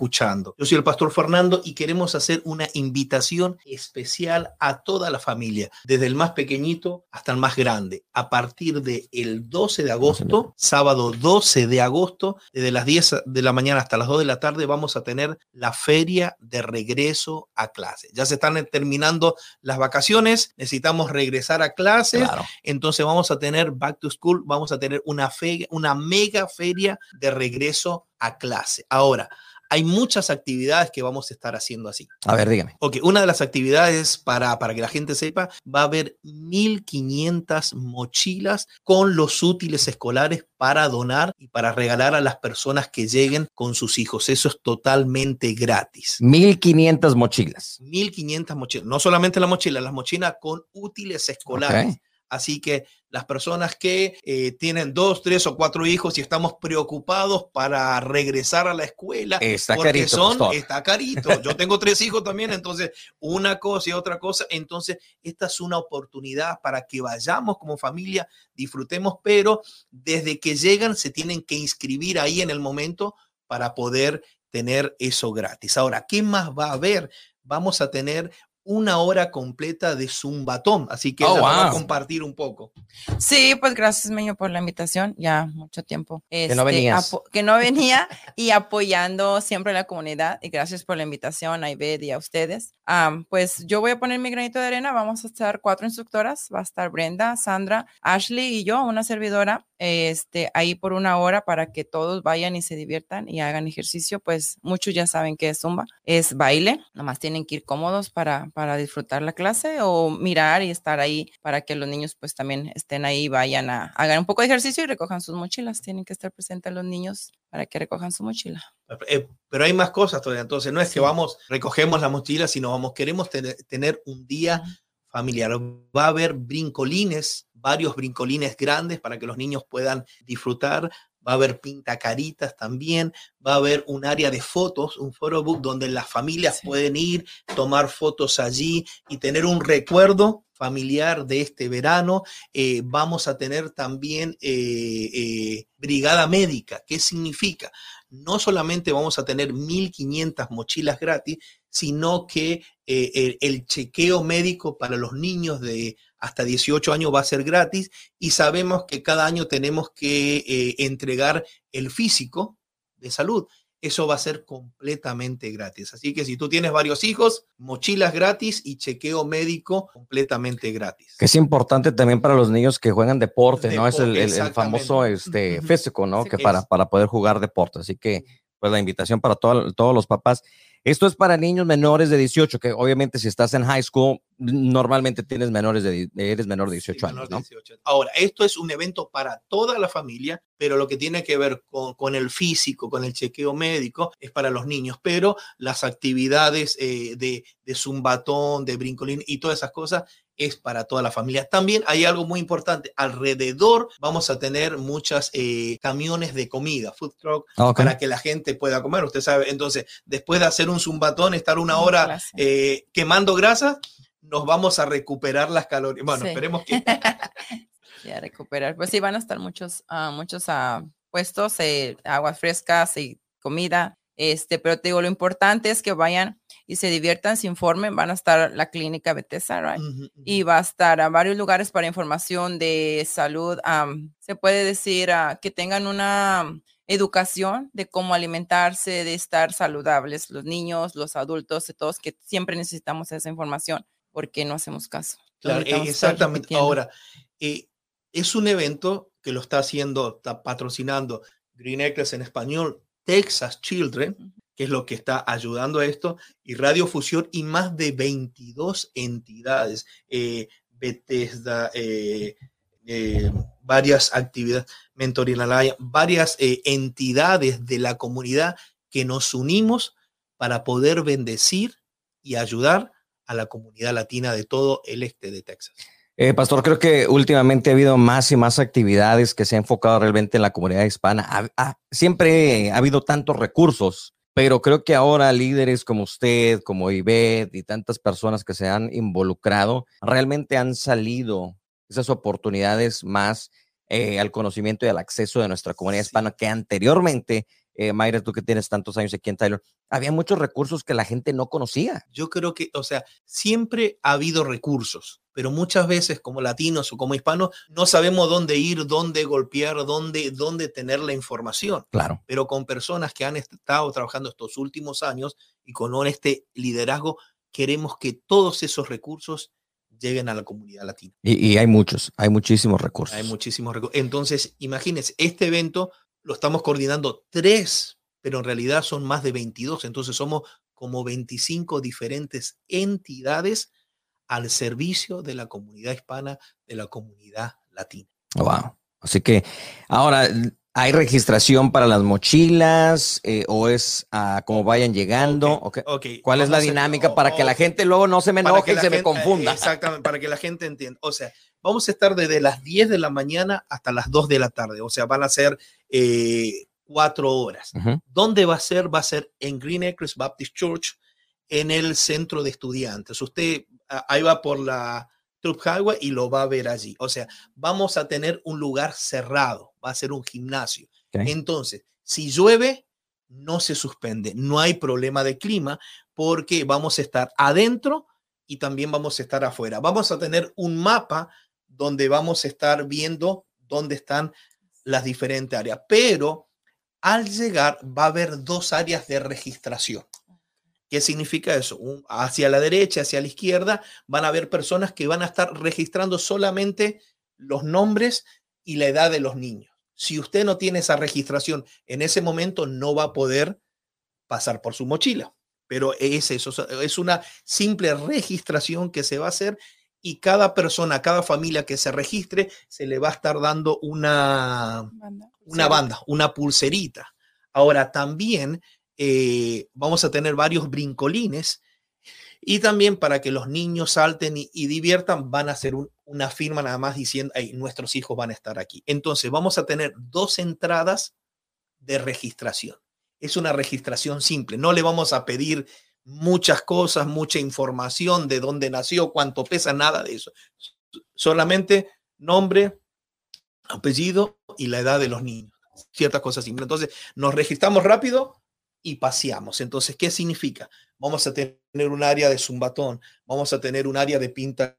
G: Yo soy el pastor Fernando y queremos hacer una invitación especial a toda la familia, desde el más pequeñito hasta el más grande. A partir del el 12 de agosto, sábado 12 de agosto, desde las 10 de la mañana hasta las 2 de la tarde, vamos a tener la feria de regreso a clase. Ya se están terminando las vacaciones, necesitamos regresar a clases,
A: Claro.
G: entonces vamos a tener back to school, vamos a tener una, fe, una mega feria de regreso a clase. Ahora, hay muchas actividades que vamos a estar haciendo así.
A: A ver, dígame.
G: Ok, una de las actividades para, para que la gente sepa, va a haber 1.500 mochilas con los útiles escolares para donar y para regalar a las personas que lleguen con sus hijos. Eso es totalmente gratis.
A: 1500 mochilas.
G: 1.500 mochilas, no solamente la mochila, las mochilas con útiles escolares. Así que las personas que eh, tienen dos, tres o cuatro hijos y estamos preocupados para regresar a la escuela,
A: Está
G: porque
A: carito,
G: son,
A: pastor.
G: está carito. Yo tengo tres hijos también, entonces una cosa y otra cosa. Entonces, esta es una oportunidad para que vayamos como familia, disfrutemos, pero desde que llegan se tienen que inscribir ahí en el momento para poder tener eso gratis. Ahora, ¿qué más va a haber? Vamos a tener una hora completa de Zumbatón, así que
A: Oh,
G: ella nos va a compartir un poco.
H: Sí, pues gracias, Meño, por la invitación. Ya mucho tiempo.
A: Que no
H: Este,
A: venías.
H: que no venía y apoyando siempre a la comunidad. Y gracias por la invitación a Ived y a ustedes. Pues yo voy a poner mi granito de arena. Vamos a estar cuatro instructoras. Va a estar Brenda, Sandra, Ashley y yo, una servidora. Este, ahí por una hora para que todos vayan y se diviertan y hagan ejercicio. Pues muchos ya saben que es Zumba. Es baile. Nomás tienen que ir cómodos para, para disfrutar la clase o mirar y estar ahí para que los niños pues también estén ahí, vayan a hagan un poco de ejercicio y recojan sus mochilas. Tienen que estar presentes los niños para que recojan su mochila.
G: Eh, pero hay más cosas todavía. Entonces, no es que
H: Sí.
G: vamos, recogemos la mochila, sino vamos, queremos tener, tener un día familiar. Va a haber brincolines, varios brincolines grandes para que los niños puedan disfrutar. Va a haber pintacaritas también. Va a haber un área de fotos, un photobook donde las familias
H: Sí.
G: pueden ir, tomar fotos allí y tener un recuerdo familiar de este verano. Eh, vamos a tener también eh, eh, brigada médica. ¿Qué significa? No solamente vamos a tener 1.500 mochilas gratis, sino que eh, el, el chequeo médico para los niños de hasta 18 años va a ser gratis y sabemos que cada año tenemos que eh, entregar el físico de salud. Eso va a ser completamente gratis. Así que si tú tienes varios hijos, mochilas gratis y chequeo médico completamente gratis.
A: Que es importante también para los niños que juegan deporte, ¿no? Es el,
G: Deporte,
A: el- el famoso este, físico, ¿no?
H: Sí,
A: que
G: que
A: para,
G: es.
A: para poder jugar deporte. Así que, pues la invitación para todo- todos los papás. Esto es para niños menores de 18, que obviamente si estás en high school normalmente tienes menores de, eres menor de 18 años, ¿no?
G: Ahora, esto es un evento para toda la familia, pero lo que tiene que ver con, el físico, con el chequeo médico, es para los niños, pero las actividades eh, de, de zumbatón, de brincolín y todas esas cosas es para toda la familia. También hay algo muy importante. Alrededor vamos a tener muchas eh, camiones de comida, food truck, para que la gente pueda comer. Usted sabe, entonces, después de hacer un zumbatón, estar una hora eh, quemando grasa, nos vamos a recuperar las calorías. Bueno, esperemos que...
H: a recuperar. Pues sí, van a estar muchos, uh, muchos uh, puestos, eh, aguas frescas y comida. Este, pero te digo, lo importante es que vayan y se diviertan, se informen. Van a estar la clínica Bethesda, right? Y va a estar a varios lugares para información de salud. se puede decir uh, que tengan una educación de cómo alimentarse, de estar saludables, los niños, los adultos, de todos, que siempre necesitamos esa información porque no hacemos caso.
G: Claro, exactamente. Ahora, eh, es un evento que lo está haciendo, está patrocinando Green Acres en español, Texas Children, que es lo que está ayudando a esto, y Radio Fusión y más de 22 entidades, eh, Bethesda, eh, eh, varias actividades, Mentoring varias entidades de la comunidad que nos unimos para poder bendecir y ayudar a la comunidad latina de todo el este de Texas.
A: Pastor, creo que últimamente ha habido más y más actividades que se han enfocado realmente en la comunidad hispana. siempre ha habido tantos recursos, pero creo que ahora líderes como usted, como Ivette y tantas personas que se han involucrado, realmente han salido esas oportunidades más eh, al conocimiento y al acceso de nuestra comunidad hispana que anteriormente eh, Mayra, tú que tienes tantos años aquí en Tyler, había muchos recursos que la gente no conocía.
G: Yo creo que, o sea, siempre ha habido recursos, pero muchas veces como latinos o como hispanos no sabemos dónde ir, dónde golpear, dónde, dónde tener la información.
A: Claro.
G: Pero con personas que han estado trabajando estos últimos años y con este liderazgo, queremos que todos esos recursos lleguen a la comunidad latina.
A: Y, y hay muchos, hay muchísimos recursos.
G: Hay muchísimos recursos. Entonces, imagínense, este evento lo estamos coordinando tres, pero en realidad son más de 22. Entonces somos como 25 diferentes entidades al servicio de la comunidad hispana, de la comunidad latina.
A: Wow. Así que ahora, ¿hay registración para las mochilas eh, o es uh, como vayan llegando? Okay. ¿Cuál es la dinámica para que la gente luego no se me enoje y se me confunda?
G: Exactamente, para que la gente entienda. O sea, vamos a estar desde las 10 de la mañana hasta las 2 de la tarde, o sea, van a ser eh, cuatro horas. ¿Dónde va a ser? Va a ser en Green Acres Baptist Church, en el centro de estudiantes. Usted ahí va por la Troop Highway y lo va a ver allí. O sea, vamos a tener un lugar cerrado, va a ser un gimnasio. Entonces, si llueve, no se suspende, no hay problema de clima porque vamos a estar adentro y también vamos a estar afuera. Vamos a tener un mapa donde vamos a estar viendo dónde están las diferentes áreas, pero al llegar va a haber dos áreas de registración. ¿Qué significa eso? hacia la derecha, hacia la izquierda, van a haber personas que van a estar registrando solamente los nombres y la edad de los niños. Si usted no tiene esa registración en ese momento, no va a poder pasar por su mochila. Pero es eso, es una simple registración que se va a hacer y cada persona, cada familia que se registre, se le va a estar dando una banda, una, banda, una pulserita. Ahora también eh, vamos a tener varios brincolines y también para que los niños salten y, diviertan, van a hacer una firma nada más diciendo, hey, nuestros hijos van a estar aquí. Entonces vamos a tener dos entradas de registración. Es una registración simple, no le vamos a pedir muchas cosas, mucha información de dónde nació, cuánto pesa, nada de eso. Solamente nombre, apellido y la edad de los niños. Ciertas cosas simples. Entonces, nos registramos rápido y paseamos. Entonces, ¿qué significa? Vamos a tener un área de zumbatón, vamos a tener un área de pinta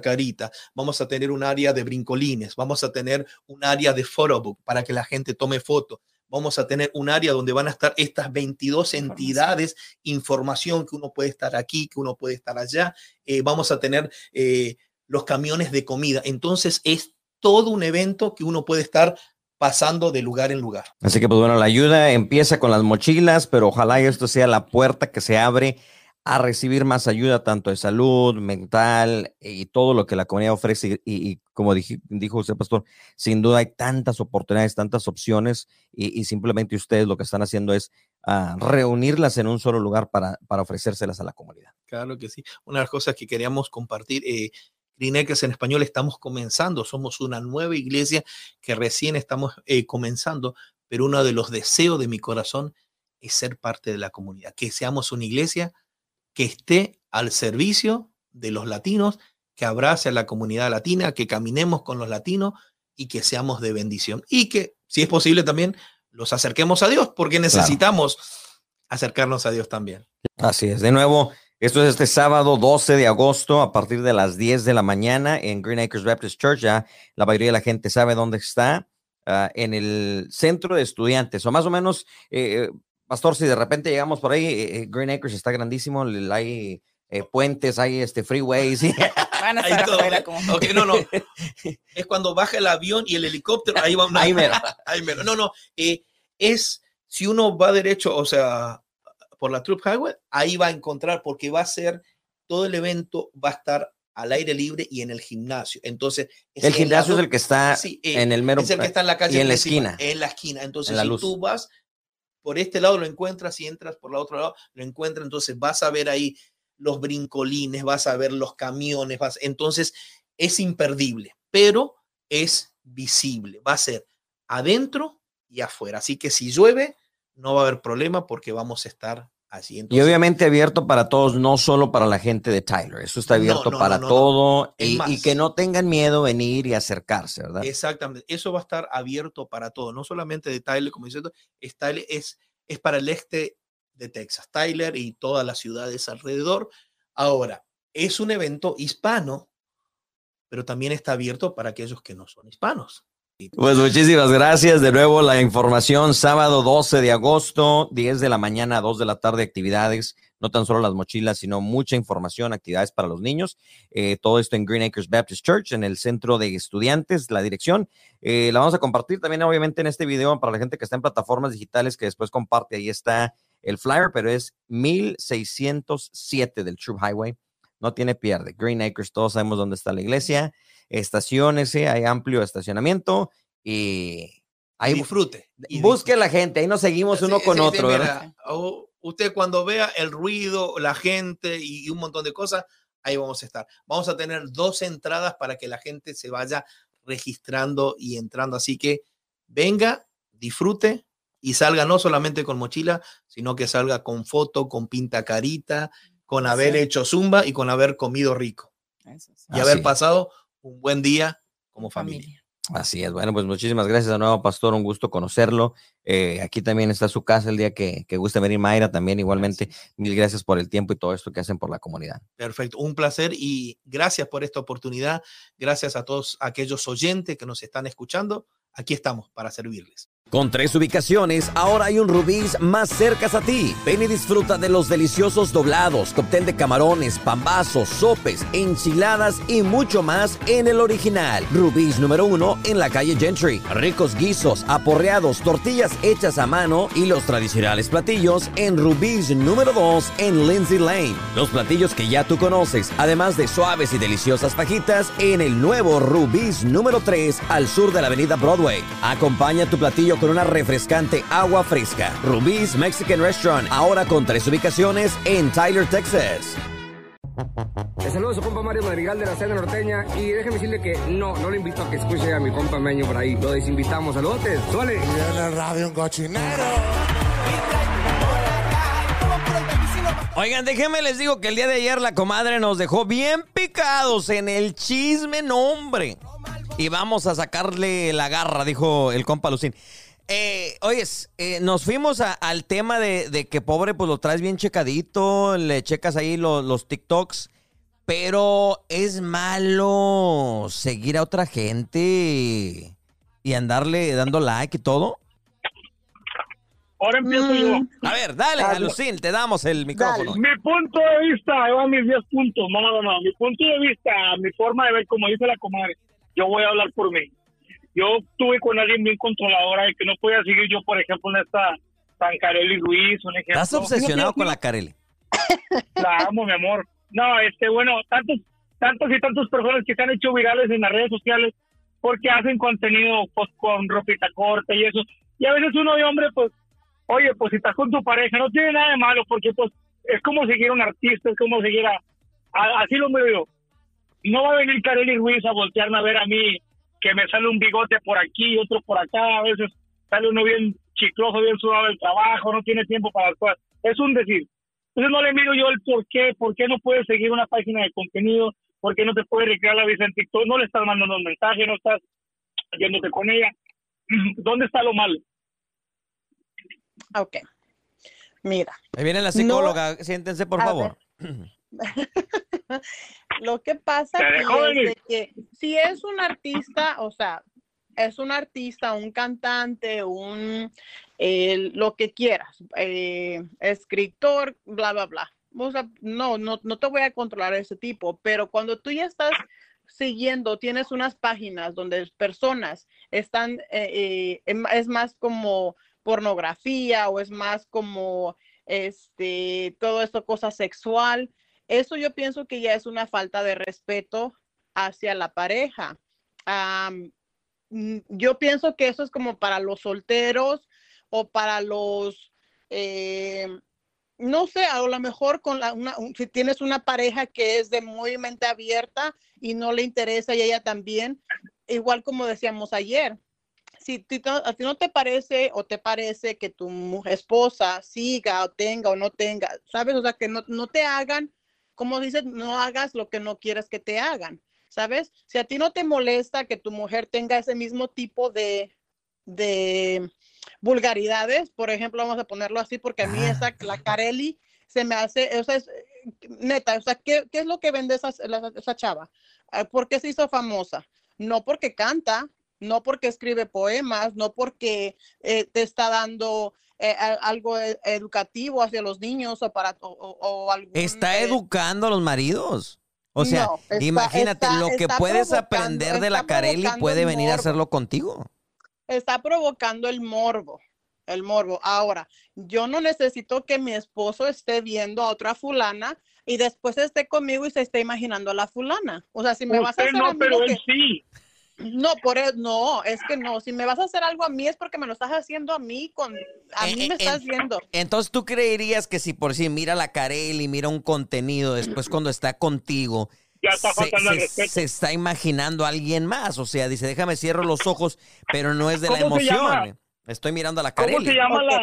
G: carita, vamos a tener un área de brincolines, vamos a tener un área de photobook para que la gente tome fotos, vamos a tener un área donde van a estar estas 22 entidades, información que uno puede estar aquí, que uno puede estar allá, eh, vamos a tener eh, los camiones de comida. Entonces es todo un evento que uno puede estar pasando de lugar en lugar.
A: Así que, pues bueno, la ayuda empieza con las mochilas, pero ojalá esto sea la puerta que se abre a recibir más ayuda, tanto de salud, mental y todo lo que la comunidad ofrece. Y, como dijo usted, pastor, sin duda hay tantas oportunidades, tantas opciones y, simplemente ustedes lo que están haciendo es ah, reunirlas en un solo lugar para, para ofrecérselas a la comunidad.
G: Claro que sí. Una de las cosas que queríamos compartir, eh, en español estamos comenzando, somos una nueva iglesia que recién estamos eh, comenzando, pero uno de los deseos de mi corazón es ser parte de la comunidad, que seamos una iglesia que esté al servicio de los latinos, que abrace a la comunidad latina, que caminemos con los latinos y que seamos de bendición. Y que, si es posible, también los acerquemos a Dios, porque necesitamos acercarnos a Dios también.
A: Así es. De nuevo, esto es este sábado 12 de agosto a partir de las 10 de la mañana en Green Acres Baptist Church. Ya la mayoría de la gente sabe dónde está. Ah, en el centro de estudiantes, o más o menos eh, Pastor, si de repente llegamos por ahí, eh, eh, Green Acres está grandísimo, hay eh, puentes, hay este freeways.
H: Van a estar
G: no, no. Es cuando baja el avión y el helicóptero, ahí va
A: Ahí mero.
G: ahí mero. No, no. es, si uno va derecho, o sea, por la Troop Highway, ahí va a encontrar, porque va a ser, todo el evento va a estar al aire libre y en el gimnasio. Entonces,
A: el gimnasio es el que está en el mero
G: es el que está en la calle
A: y en la esquina.
G: En la esquina. Entonces, si tú vas por este lado lo encuentras y entras por el otro lado, lo encuentras, entonces vas a ver ahí los brincolines, vas a ver los camiones, vas, entonces es imperdible, pero es visible, va a ser adentro y afuera. Así que si llueve, no va a haber problema porque vamos a estar
A: y obviamente abierto para todos, no solo para la gente de Tyler. Eso está abierto para todo y, que no tengan miedo venir y acercarse, ¿verdad?
G: Exactamente. Eso va a estar abierto para todo, no solamente de Tyler, como dice, es, Tyler, es, es para el este de Texas, Tyler y todas las ciudades alrededor. Ahora, es un evento hispano, pero también está abierto para aquellos que no son hispanos.
A: Pues muchísimas gracias. De nuevo la información, sábado 12 de agosto, 10 de la mañana, 2 de la tarde, actividades, no tan solo las mochilas, sino mucha información, actividades para los niños. Eh, todo esto en Green Acres Baptist Church, en el centro de estudiantes, la dirección. Eh, la vamos a compartir también, obviamente, en este video para la gente que está en plataformas digitales, que después comparte. Ahí está el flyer, pero es 1607 del True Highway. No tiene pierde. Green Acres, todos sabemos dónde está la iglesia estaciones, hay amplio estacionamiento y
G: ahí disfrute.
A: busque la gente, ahí nos seguimos uno con otro.
G: usted cuando vea el ruido, la gente y, un montón de cosas, ahí vamos a estar. Vamos a tener dos entradas para que la gente se vaya registrando y entrando. Así que venga, disfrute y salga no solamente con mochila, sino que salga con foto, con pinta carita, con haber hecho zumba y con haber comido rico. y haber pasado un buen día como familia.
A: Así es. Bueno, pues muchísimas gracias de nuevo, Pastor. Un gusto conocerlo. Eh, aquí también está su casa el día que, que guste venir, Mayra. También igualmente, mil gracias por el tiempo y todo esto que hacen por la comunidad.
G: Perfecto. Un placer y gracias por esta oportunidad. Gracias a todos aquellos oyentes que nos están escuchando. Aquí estamos para servirles.
A: Con tres ubicaciones, ahora hay un Rubí's más cerca a ti. Ven y disfruta de los deliciosos doblados, cóctel de camarones, pambazos, sopes, enchiladas y mucho más en el original. Rubí's número uno en la calle Gentry. Ricos guisos, aporreados, tortillas hechas a mano y los tradicionales platillos en Rubí's número dos en Lindsay Lane. Los platillos que ya tú conoces, además de suaves y deliciosas fajitas en el nuevo Rubí's número 3 al sur de la avenida Broadway. Acompaña tu platillo con una refrescante agua fresca. Rubí's Mexican Restaurant, ahora con tres ubicaciones en Tyler, Texas.
I: Les saludo a su compa Mario Madrigal de la Cena Norteña y déjeme decirle que no, no le invito a que escuche a mi compa Meño por ahí. Lo desinvitamos. Saludos, suele.
J: Y en el radio un cochinero.
A: Oigan, déjenme les digo que el día de ayer la comadre nos dejó bien picados en el chisme nombre. Y vamos a sacarle la garra, dijo el compa Lucín. Eh, oyes, eh, nos fuimos al tema de, que pobre, pues lo traes bien checadito, le checas ahí los, TikToks, pero es malo seguir a otra gente y andarle dando like y todo.
K: Ahora empiezo yo.
A: Mm. A ver, dale, Alucin, te damos el micrófono.
K: Mi punto de vista, ahí van mis 10 puntos, no, no, no, mi punto de vista, mi forma de ver, como dice la comadre, yo voy a hablar por mí yo tuve con alguien bien controladora de que no podía seguir yo, por ejemplo, en esta San Carelli Ruiz, un ejemplo.
A: ¿Estás obsesionado con la Carelli?
K: La amo, mi amor. No, este, bueno, tantos, tantos y tantos personas que se han hecho virales en las redes sociales porque hacen contenido pues, con ropita corta y eso. Y a veces uno de hombre, pues, oye, pues si estás con tu pareja, no tiene nada de malo, porque pues es como seguir a un artista, es como seguir a, a- así lo veo yo. No va a venir Kareli Ruiz a voltearme a ver a mí, que me sale un bigote por aquí, otro por acá, a veces sale uno bien chicloso, bien sudado del trabajo, no tiene tiempo para cosas. Es un decir. Entonces no le miro yo el por qué, por qué no puedes seguir una página de contenido, por qué no te puedes recrear la vida en TikTok, no le estás mandando un mensaje, no estás yéndote con ella. ¿Dónde está lo malo?
L: Ok. Mira.
A: Ahí viene la
L: No-
A: psicóloga, siéntense por favor.
L: Lo que pasa aquí es de que si es un artista, o sea, es un artista, un cantante, un eh, lo que quieras, eh, escritor, bla, bla, bla. O sea, no, no, no te voy a controlar ese tipo, pero cuando tú ya estás siguiendo, tienes unas páginas donde personas están, eh, eh, em- es más como pornografía o es más como este, todo esto, cosa sexual. Eso yo pienso que ya es una falta de respeto hacia la pareja. Mm, yo pienso que eso es como para los solteros o para los, eh, no sé, a lo mejor con la, una, un- si tienes una pareja que es de muy mente abierta y no le interesa y ella también, igual como decíamos ayer, si ti a ti no te parece o te parece que tu esposa siga o tenga o no tenga, ¿sabes? O sea, que no, no te hagan, como dices, no hagas lo que no quieres que te hagan, ¿sabes? Si a ti no te molesta que tu mujer tenga ese mismo tipo de, de vulgaridades, por ejemplo, vamos a ponerlo así, porque a mí esa, la Carelli, se me hace, o sea, es, neta, o sea, ¿qué, qué es lo que vende esa, la- esa chava? Ah, ¿Por qué se hizo famosa? No porque canta, no porque escribe poemas, no porque eh, te está dando eh, a- algo e- educativo hacia los niños o para o, o- algún,
A: Está
L: eh,
A: educando a los maridos. O sea,
L: No, está-
A: imagínate,
L: está-
A: lo que puedes aprender de la Carelli puede venir a hacerlo contigo.
L: está provocando el morbo, el morbo. Ahora, yo no necesito que mi esposo esté viendo a otra fulana y después esté conmigo y se esté imaginando a la fulana. O sea, si me vas a hacer
K: no,
L: a mí
K: pero
L: lo
K: él sí.
L: No, por eso, no, es que no. Si me vas a hacer algo a mí es porque me lo estás haciendo a mí, con, a
A: Eh,
L: mí me estás viendo.
A: Entonces tú creerías que si por si mira la Carelli, mira un contenido, después cuando está contigo,
K: Ya está
A: se, está imaginando a alguien más. O sea, dice, déjame cierro los ojos, pero no es de la
K: ¿Cómo se
A: emoción.
K: llama?
A: Estoy mirando a la
K: ¿Cómo
A: Carelli.
K: se llama la,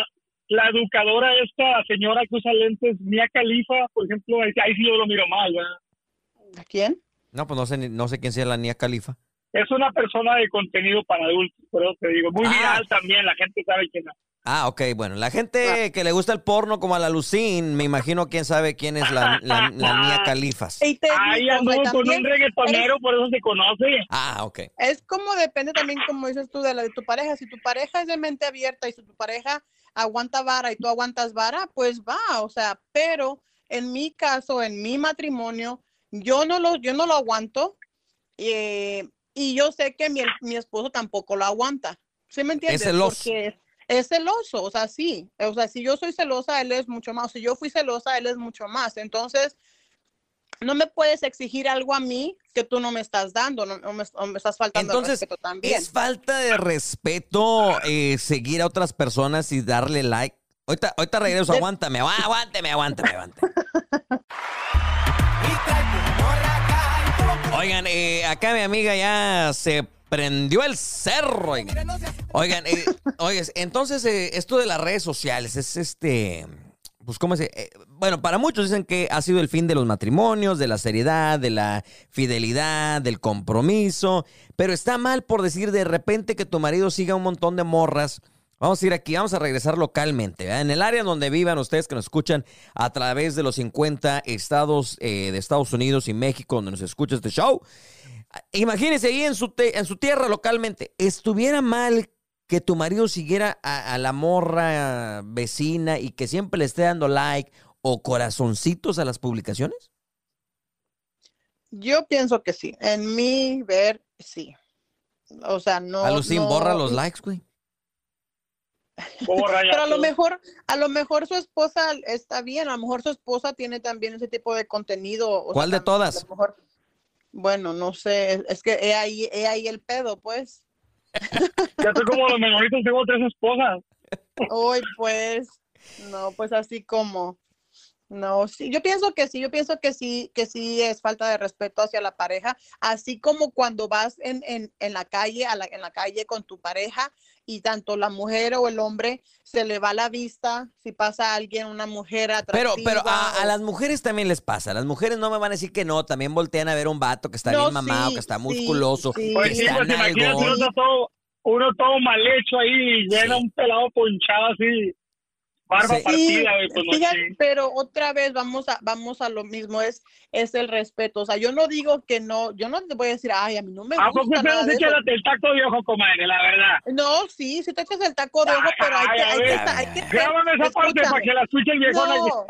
K: la educadora esta señora que usa lentes? Mia Califa, por ejemplo, ahí, ahí sí yo lo miro mal, ¿verdad?
L: ¿Quién?
A: No, pues no sé, ni- no sé quién sea la Nia Califa.
K: Es una persona de contenido para adultos, por eso te digo. Muy
A: Ah.
K: viral también, la gente sabe quién es.
A: Ah, ok, bueno, la gente que le gusta el porno como a la Lucín, me imagino quién sabe quién es la, la, la Nia Califas.
L: Y te
K: Ahí anduvo con un reggaetonero,
L: es-
K: por eso se conoce.
A: Ah, ok.
L: Es como depende también, como dices tú, de la de tu pareja. Si tu pareja es de mente abierta y si tu pareja aguanta vara y tú aguantas vara, pues va, o sea, pero en mi caso, en mi matrimonio, yo no lo, yo no lo aguanto eh, y yo sé que mi, mi esposo tampoco lo aguanta. ¿Sí me entiendes?
A: celoso.
L: Porque es celoso, o sea, sí. O sea, si yo soy celosa, él es mucho más. Si yo fui celosa, él es mucho más. Entonces, no me puedes exigir algo a mí que tú no me estás dando, no, no me, estás faltando al
A: Entonces,
L: respeto también.
A: ¿es falta de respeto eh, seguir a otras personas y darle like? Ahorita, ahorita regreso, aguántame, aguántame, aguántame, aguántame. Oigan, eh, acá mi amiga ya se prendió el cerro. Oigan, oigan, eh, entonces eh, esto de las redes sociales es este, pues cómo se, eh, bueno, para muchos dicen que ha sido el fin de los matrimonios, de la seriedad, de la fidelidad, del compromiso, pero está mal por decir de repente que tu marido siga un montón de morras. Vamos a ir aquí, vamos a regresar localmente, ¿verdad? en el área donde vivan ustedes que nos escuchan a través de los 50 estados eh, de Estados Unidos y México donde nos escucha este show. Imagínense ahí en su, en su tierra localmente, ¿estuviera mal que tu marido siguiera a, a la morra vecina y que siempre le esté dando like o corazoncitos a las publicaciones?
L: Yo pienso que sí. En mi ver, sí. O sea, no.
A: a Lucín,
L: no-
A: borra los likes, güey.
L: Pero a lo mejor, a lo mejor su esposa está bien, a lo mejor su esposa tiene también ese tipo de contenido. o sea,
A: ¿Cuál de
L: también,
A: todas?
L: a lo mejor- bueno, no sé, es que he ahí, he ahí el pedo, pues.
K: Ya estoy como los menoritos, tengo tres esposas.
L: Hoy, pues, no, pues así como. No, sí, yo pienso que sí, yo pienso que sí, que sí es falta de respeto hacia la pareja, así como cuando vas en, en, en la calle, a la, en la calle con tu pareja y tanto la mujer o el hombre se le va la vista si pasa alguien, una mujer
A: Pero,
L: atractiva.
A: pero a, a las mujeres también les pasa. Las mujeres no me van a decir que no. También voltean a ver un vato que está
L: No,
A: bien mamado,
L: sí,
A: que está
L: sí,
A: musculoso,
L: sí.
A: que
K: sí,
A: está
K: pues imagínate
A: nalgón.
K: uno todo, uno todo mal hecho ahí y llega un pelado ponchado así, barba
L: Sí,
K: partida, pues
L: fíjate, pero otra vez vamos a vamos a lo mismo es es el respeto, o sea, yo no digo que no, yo no te voy a decir, ay, a mí no me
K: ¿A poco
L: gusta
K: usted
L: nada
K: no se echa el taco de ojo, comadre, la verdad?
L: No, sí, sí te echas el taco de ojo, pero hay que,
K: Ay,
L: hay que,
K: ver,
L: esta- hay que ser-
K: Grábame esa parte
L: escúchame.
K: para que la escuche el viejón
L: No,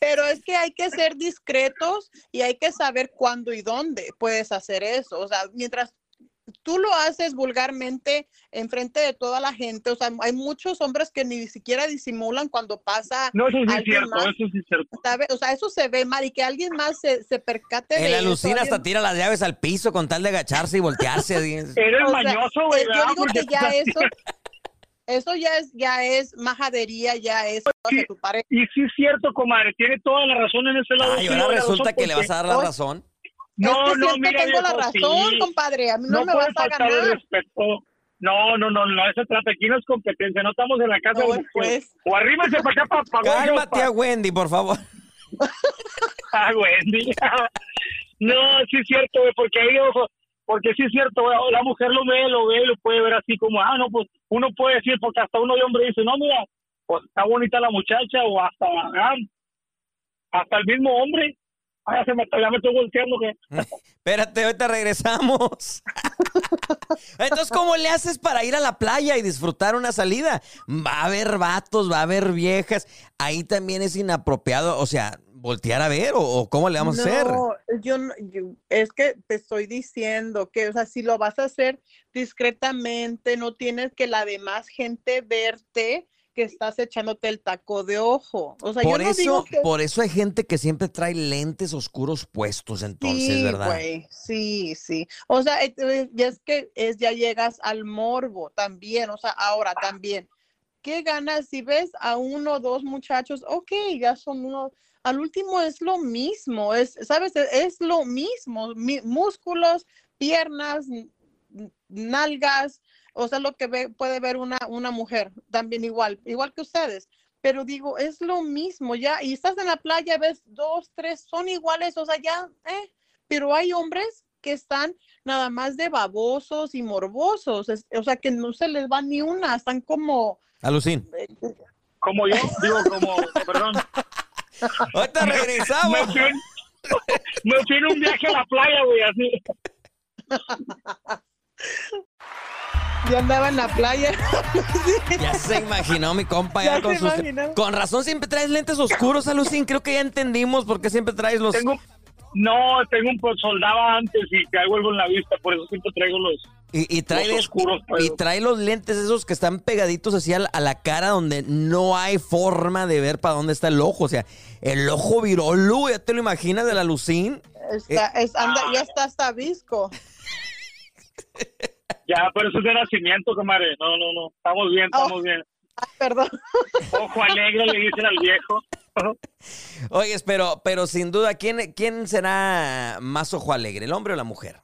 L: pero es que hay que ser discretos y hay que saber cuándo y dónde puedes hacer eso. O sea, mientras tú lo haces vulgarmente enfrente de toda la gente, o sea, hay muchos hombres que ni siquiera disimulan cuando pasa
K: No, eso sí es cierto,
L: más.
K: eso sí es cierto.
L: ¿sabe? O sea, eso se ve mal y que alguien más se, se percate de
A: El
L: eso,
A: alucina hasta
L: alguien-
A: tira las llaves al piso con tal de agacharse y voltearse.
K: Eres
L: o sea,
K: mañoso, güey,
L: eh. Yo digo que ya eso, eso ya es, ya es majadería, ya es hacia tu pareja.
K: Y sí es cierto, comadre, tiene toda la razón en ese lado.
A: Ay,
K: sí,
A: ahora resulta que le vas a dar la razón.
K: No,
L: es que
K: no,
L: siempre
K: mira,
L: tengo la razón,
K: sí.
L: compadre, a mí no, me
K: puede
L: vas a ganar.
K: respeto. No, no, no, no, eso trata. Aquí no es competencia, no estamos en la casa.
L: No,
K: de
L: pues.
K: O arrímese para acá, para
A: Cálmate a Wendy, por favor.
K: Ah, Wendy. no, sí es cierto, güey, porque ahí, ojo, porque sí es cierto, güey, la mujer lo ve, lo ve, lo puede ver así como, ah, no, pues uno puede decir, porque hasta uno de hombre dice, no, mira, pues está bonita la muchacha, o hasta, ah, hasta el mismo hombre. Ya, se me, ya me estoy volteando, que
A: Espérate, ahorita regresamos. Entonces, ¿cómo le haces para ir a la playa y disfrutar una salida? Va a haber vatos, va a haber viejas. Ahí también es inapropiado, o sea, voltear a ver o, o cómo le vamos a hacer.
L: No, yo, no- yo- es que te estoy diciendo que, o sea, si lo vas a hacer discretamente, no tienes que la demás gente verte que estás echándote el taco de ojo. O sea,
A: Por
L: yo no digo
A: eso,
L: que
A: por eso hay gente que siempre trae lentes oscuros puestos, entonces,
L: sí,
A: ¿verdad?
L: sí, sí. O sea, eh, eh, y es que es, ya llegas al morbo también, o sea, ahora también. ¿Qué ganas si ves a uno o dos muchachos? Ok, ya son uno. Al último es lo mismo, es, ¿sabes? Es, es lo mismo, mi- músculos, piernas, nalgas, o sea, lo que ve, puede ver una, una mujer, también igual, igual que ustedes. Pero digo, es lo mismo ya, y estás en la playa, ves dos, tres, son iguales, o sea, ya, eh. Pero hay hombres que están nada más de babosos y morbosos, es- o sea, que no se les va ni una, están como...
A: Alucín.
K: como yo, digo, como, perdón.
A: Ahorita regresamos.
K: Me fui, en- me fui en un viaje a la playa, güey, así.
L: Ya andaba en la playa.
A: Ya se imaginó mi compa
L: Ya
A: ya con
L: se
A: sus...
L: imaginó.
A: Con razón siempre traes lentes oscuros, Alucín. Creo que ya entendimos por qué siempre traes los...
K: Tengo, no, tengo un pues, soldaba antes y traigo algo en la vista, por eso siempre traigo los,
A: Y, y trae,
K: los oscuros. pues.
A: y trae los lentes esos que están pegaditos así a la, a la cara donde no hay forma de ver para dónde está el ojo. O sea, el ojo virolo, ya te lo imaginas de la Lucín.
L: Está, es, anda, ya está hasta visco.
K: Ya, pero eso es de nacimiento, comadre. No, no, no. Estamos bien, estamos bien.
L: Ay, perdón.
K: Ojo alegre, le dicen al viejo.
A: Oye, pero, pero sin duda, ¿quién, ¿quién será más ojo alegre, el hombre o la mujer?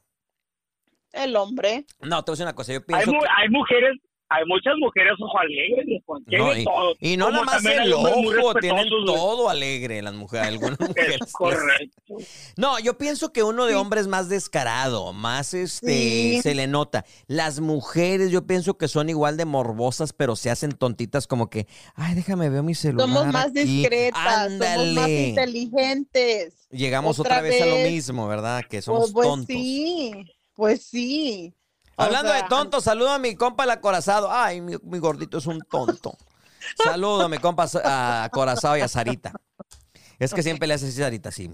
L: El hombre.
A: No, te voy a decir una cosa, yo
K: Hay,
A: pienso...
K: mu-
A: que-
K: hay mujeres, hay muchas mujeres ojo alegres,
A: No, y,
K: todo.
A: y no nada más el ojo, tienen todo alegre las mujeres, algunas mujeres.
K: Es correcto.
A: No, yo pienso que uno de hombre es más descarado, más este,
L: Sí.
A: se le nota. Las mujeres yo pienso que son igual de morbosas, pero se hacen tontitas como que, ay, déjame ver mi celular.
L: Somos más
A: aquí".
L: discretas, somos más inteligentes.
A: Llegamos otra, vez, a lo mismo, ¿verdad? Que somos
L: Pues, pues
A: tontos.
L: sí, pues sí. O
A: Hablando
L: sea,
A: de tontos, saludo a mi compa el acorazado. Ay, mi, mi gordito es un tonto. Saludo a mi compa a acorazado y a Sarita. Es que siempre le hace así a Sarita, sí.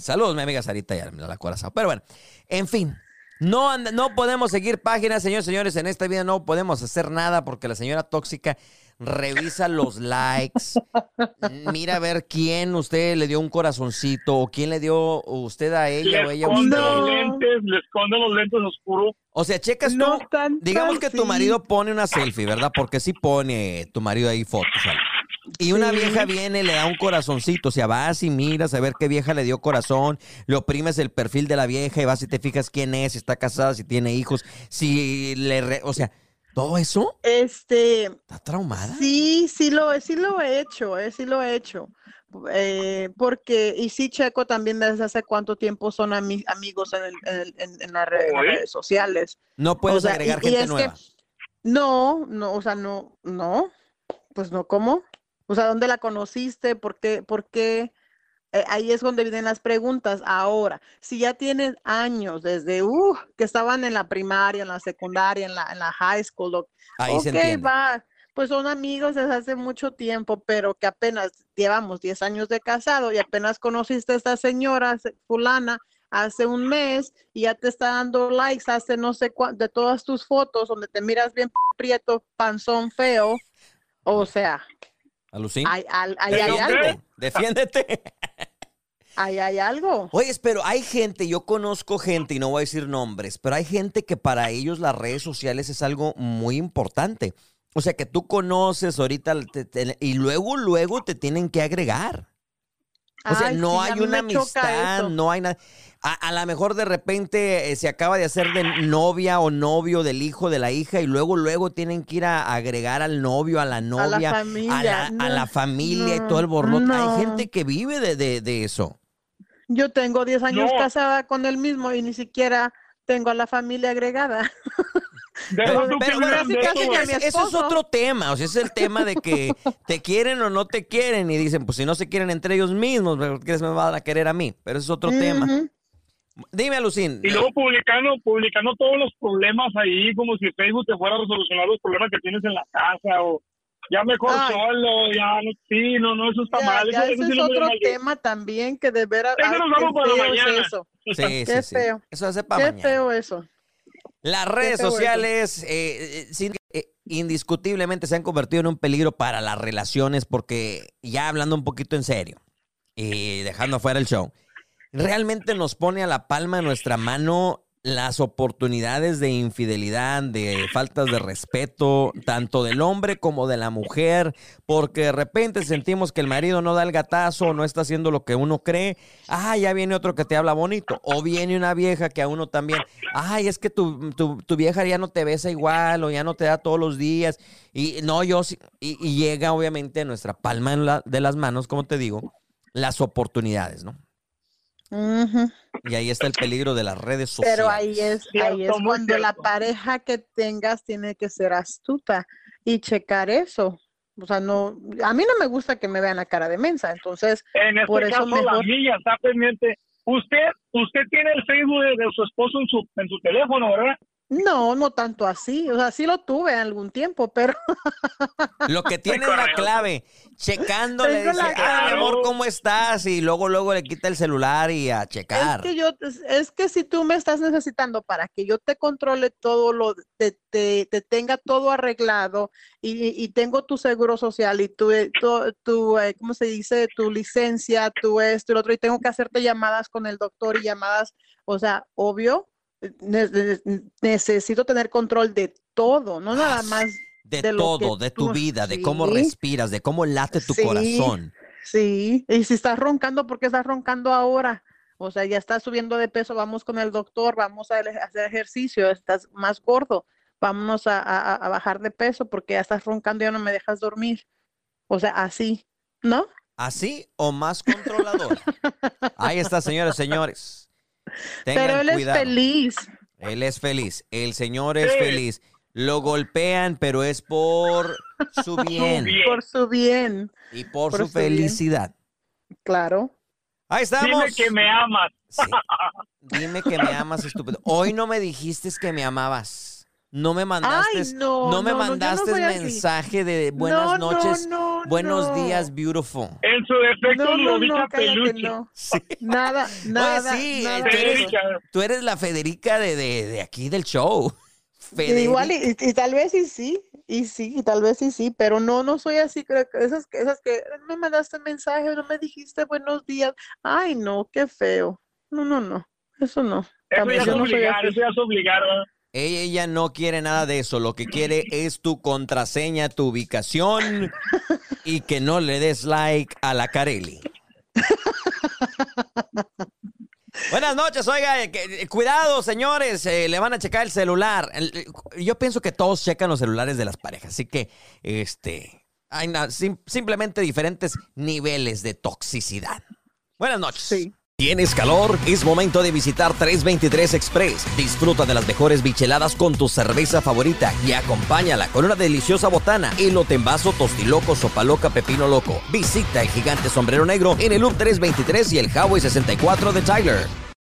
A: Saludos, mi amiga Sarita y al acorazado. Pero bueno, en fin. No, and- no podemos seguir páginas, señores, señores. En esta vida no podemos hacer nada porque la señora tóxica revisa los likes. Mira a ver quién usted le dio un corazoncito o quién le dio usted a ella o
K: Le
A: ella a
K: esconde
A: usted.
K: los lentes, le esconde los lentes oscuros.
A: O sea, checas
L: No
A: tú.
L: tan
A: Digamos que tu marido pone una selfie, ¿verdad? Porque sí pone tu marido ahí fotos. ahí. Y una
L: Sí.
A: vieja viene le da un corazoncito. O sea, vas y miras a ver qué vieja le dio corazón. Le oprimes el perfil de la vieja y vas y te fijas quién es, si está casada, si tiene hijos, si le. re- o sea, todo eso
L: Este,
A: está traumada.
L: sí, sí lo, sí lo he hecho, eh, sí lo he hecho. Eh, porque, y sí checo también desde hace cuánto tiempo son ami- amigos en, el- en el- en- en las en redes sociales.
A: No puedes
L: O sea,
A: agregar
L: y- y
A: gente
L: que-
A: nueva.
L: No, no, o sea, no, no, pues no, ¿cómo? O sea, ¿dónde la conociste? ¿Por qué? ¿Por qué? Eh, ahí es donde vienen las preguntas. Ahora, si ya tienes años desde uh, que estaban en la primaria, en la secundaria, en la, en la high school, o-
A: Ahí se entiende.
L: va, pues son amigos desde hace mucho tiempo, pero que apenas llevamos 10 años de casado y apenas conociste a esta señora se- fulana hace un mes y ya te está dando likes hace no sé cuánto de todas tus fotos donde te miras bien prieto, panzón feo. O sea,
A: Alucina.
L: hay, hay algo.
A: Defiéndete.
L: Ahí hay algo.
A: Oye, pero hay gente, yo conozco gente, y no voy a decir nombres, pero hay gente que para ellos las redes sociales es algo muy importante. O sea, que tú conoces ahorita te- te- y luego, luego te tienen que agregar. O sea,
L: Ay,
A: no
L: sí,
A: hay una amistad, no hay nada. A, a lo mejor de repente eh, se acaba de hacer de novia o novio del hijo de la hija y luego, luego tienen que ir a agregar al novio, a la novia, a
L: familia,
A: la, a
L: no,
A: la familia y todo el borlote.
L: no.
A: Hay gente que vive de, de- de eso.
L: Yo tengo 10 años
K: No.
L: casada con el mismo y ni siquiera tengo a la familia agregada.
A: Pero, pero bueno,
K: eso,
A: es otro tema, o sea, es el tema de que te quieren o no te quieren y dicen, pues si no se quieren entre ellos mismos, ¿por qué me van a querer a mí? Pero ese es otro tema. Dime, Lucín.
K: Y luego publicando, publicando todos los problemas ahí, como si Facebook te fuera a resolucionar los problemas que tienes en la casa, o ya mejor
L: Ay.
K: solo, ya no, sí, no, no, eso está
L: Ya,
K: mal.
L: ya
K: eso, eso
L: ese
K: sí
L: es otro
K: mal yo.
L: tema también que de veras.
K: Eso nos vamos para mañana.
L: eso.
A: Sí, sí,
L: Qué
A: sí.
L: feo.
A: Eso hace para
L: Qué
A: mañana.
L: feo eso.
A: Las redes sociales eh, eh, sin- eh, indiscutiblemente se han convertido en un peligro para las relaciones porque ya hablando un poquito en serio y dejando afuera el show, realmente nos pone a la palma de nuestra mano las oportunidades de infidelidad, de faltas de respeto, tanto del hombre como de la mujer, porque de repente sentimos que el marido no da el gatazo no está haciendo lo que uno cree. Ah, ya viene otro que te habla bonito. O viene una vieja que a uno también. Ay, es que tu, tu, tu vieja ya no te besa igual o ya no te da todos los días. Y no, yo. Y, y llega obviamente nuestra palma de las manos, como te digo, las oportunidades, ¿no?
L: Ujú.
A: Y ahí está el peligro de las redes sociales.
L: Pero ahí es, ahí es cuando la pareja que tengas tiene que ser astuta y checar eso. O sea, no, a mí no me gusta que me vean la cara de mensa, entonces
K: En este
L: por eso
K: caso, la
L: mejor.
K: niña está pendiente. Usted, usted tiene el Facebook de, de su esposo en su, en su teléfono, ¿verdad?
L: No, no tanto así. O sea, sí lo tuve en algún tiempo, pero
A: Lo que tiene es la clave. Checando le dice,
L: la
A: ah, mi amor, ¿cómo estás? Y luego, luego le quita el celular y a
L: es
A: checar.
L: que yo, es que si tú me estás necesitando para que yo te controle todo lo, te, te, te tenga todo arreglado y, y tengo tu seguro social y tu, eh, tu, tu, eh, ¿cómo se dice? Tu licencia, tu esto y lo otro, y tengo que hacerte llamadas con el doctor y llamadas, o sea, obvio, necesito tener control de todo, no nada
A: Ah,
L: más
A: de, todo, de tu
L: tú-
A: vida, de cómo respiras, de cómo late tu
L: Sí.
A: corazón.
L: Sí, y si estás roncando, ¿por qué estás roncando ahora? O sea, ya estás subiendo de peso, vamos con el doctor, vamos a hacer ejercicio, estás más gordo, vámonos a, a- a bajar de peso porque ya estás roncando y ya no me dejas dormir. O sea, así, ¿no?
A: ¿Así o más controlador? Ahí está, señores, señores. Tengan
L: Pero él
A: cuidado.
L: es feliz.
A: Él es feliz. El señor es
K: Sí.
A: feliz. Lo golpean, pero es por su bien.
L: Por su bien,
A: y por,
L: por
A: su
L: su bien.
A: felicidad.
L: claro.
A: Ahí estamos.
K: Dime que me amas.
A: Sí. Dime que me amas, estúpido. Hoy no me dijiste que me amabas. No me mandaste,
L: Ay, no,
A: no, me
L: no, no, no
A: mandaste
L: así.
A: mensaje de buenas
L: No, no,
A: noches,
L: no,
A: buenos
L: no.
A: días, beautiful.
K: En su defecto,
L: No, no, no, cállate,
K: Peluche.
L: no. Nada, nada,
A: sí,
L: nada
A: tú eres-
L: eso.
A: Tú eres la Federica de, de, de aquí del show. Federica.
L: Igual y, y tal vez y sí, y sí, y tal vez y sí, pero no, no soy así, creo que esas, que- esas que me mandaste mensaje, no me dijiste buenos días, ay no, qué feo, no, no, no, eso no,
K: Eso ya es
L: no
K: obligar, eso ya es obligar, ¿verdad?
A: Ella, no quiere nada de eso. Lo que quiere es tu contraseña, tu ubicación y que no le des like a la Carelli. Buenas noches, oiga, eh, eh, cuidado señores, eh, le van a checar el celular. El- Yo pienso que todos checan los celulares de las parejas, así que, este, hay simplemente diferentes niveles de toxicidad. Buenas noches.
B: ¿Tienes calor? Es momento de visitar 323 Express. Disfruta de las mejores bicheladas con tu cerveza favorita y acompáñala con una deliciosa botana, elote en vaso, tostiloco, sopa loca, pepino loco. Visita el gigante sombrero negro en el Loop 323 y el Highway 64 de Tyler.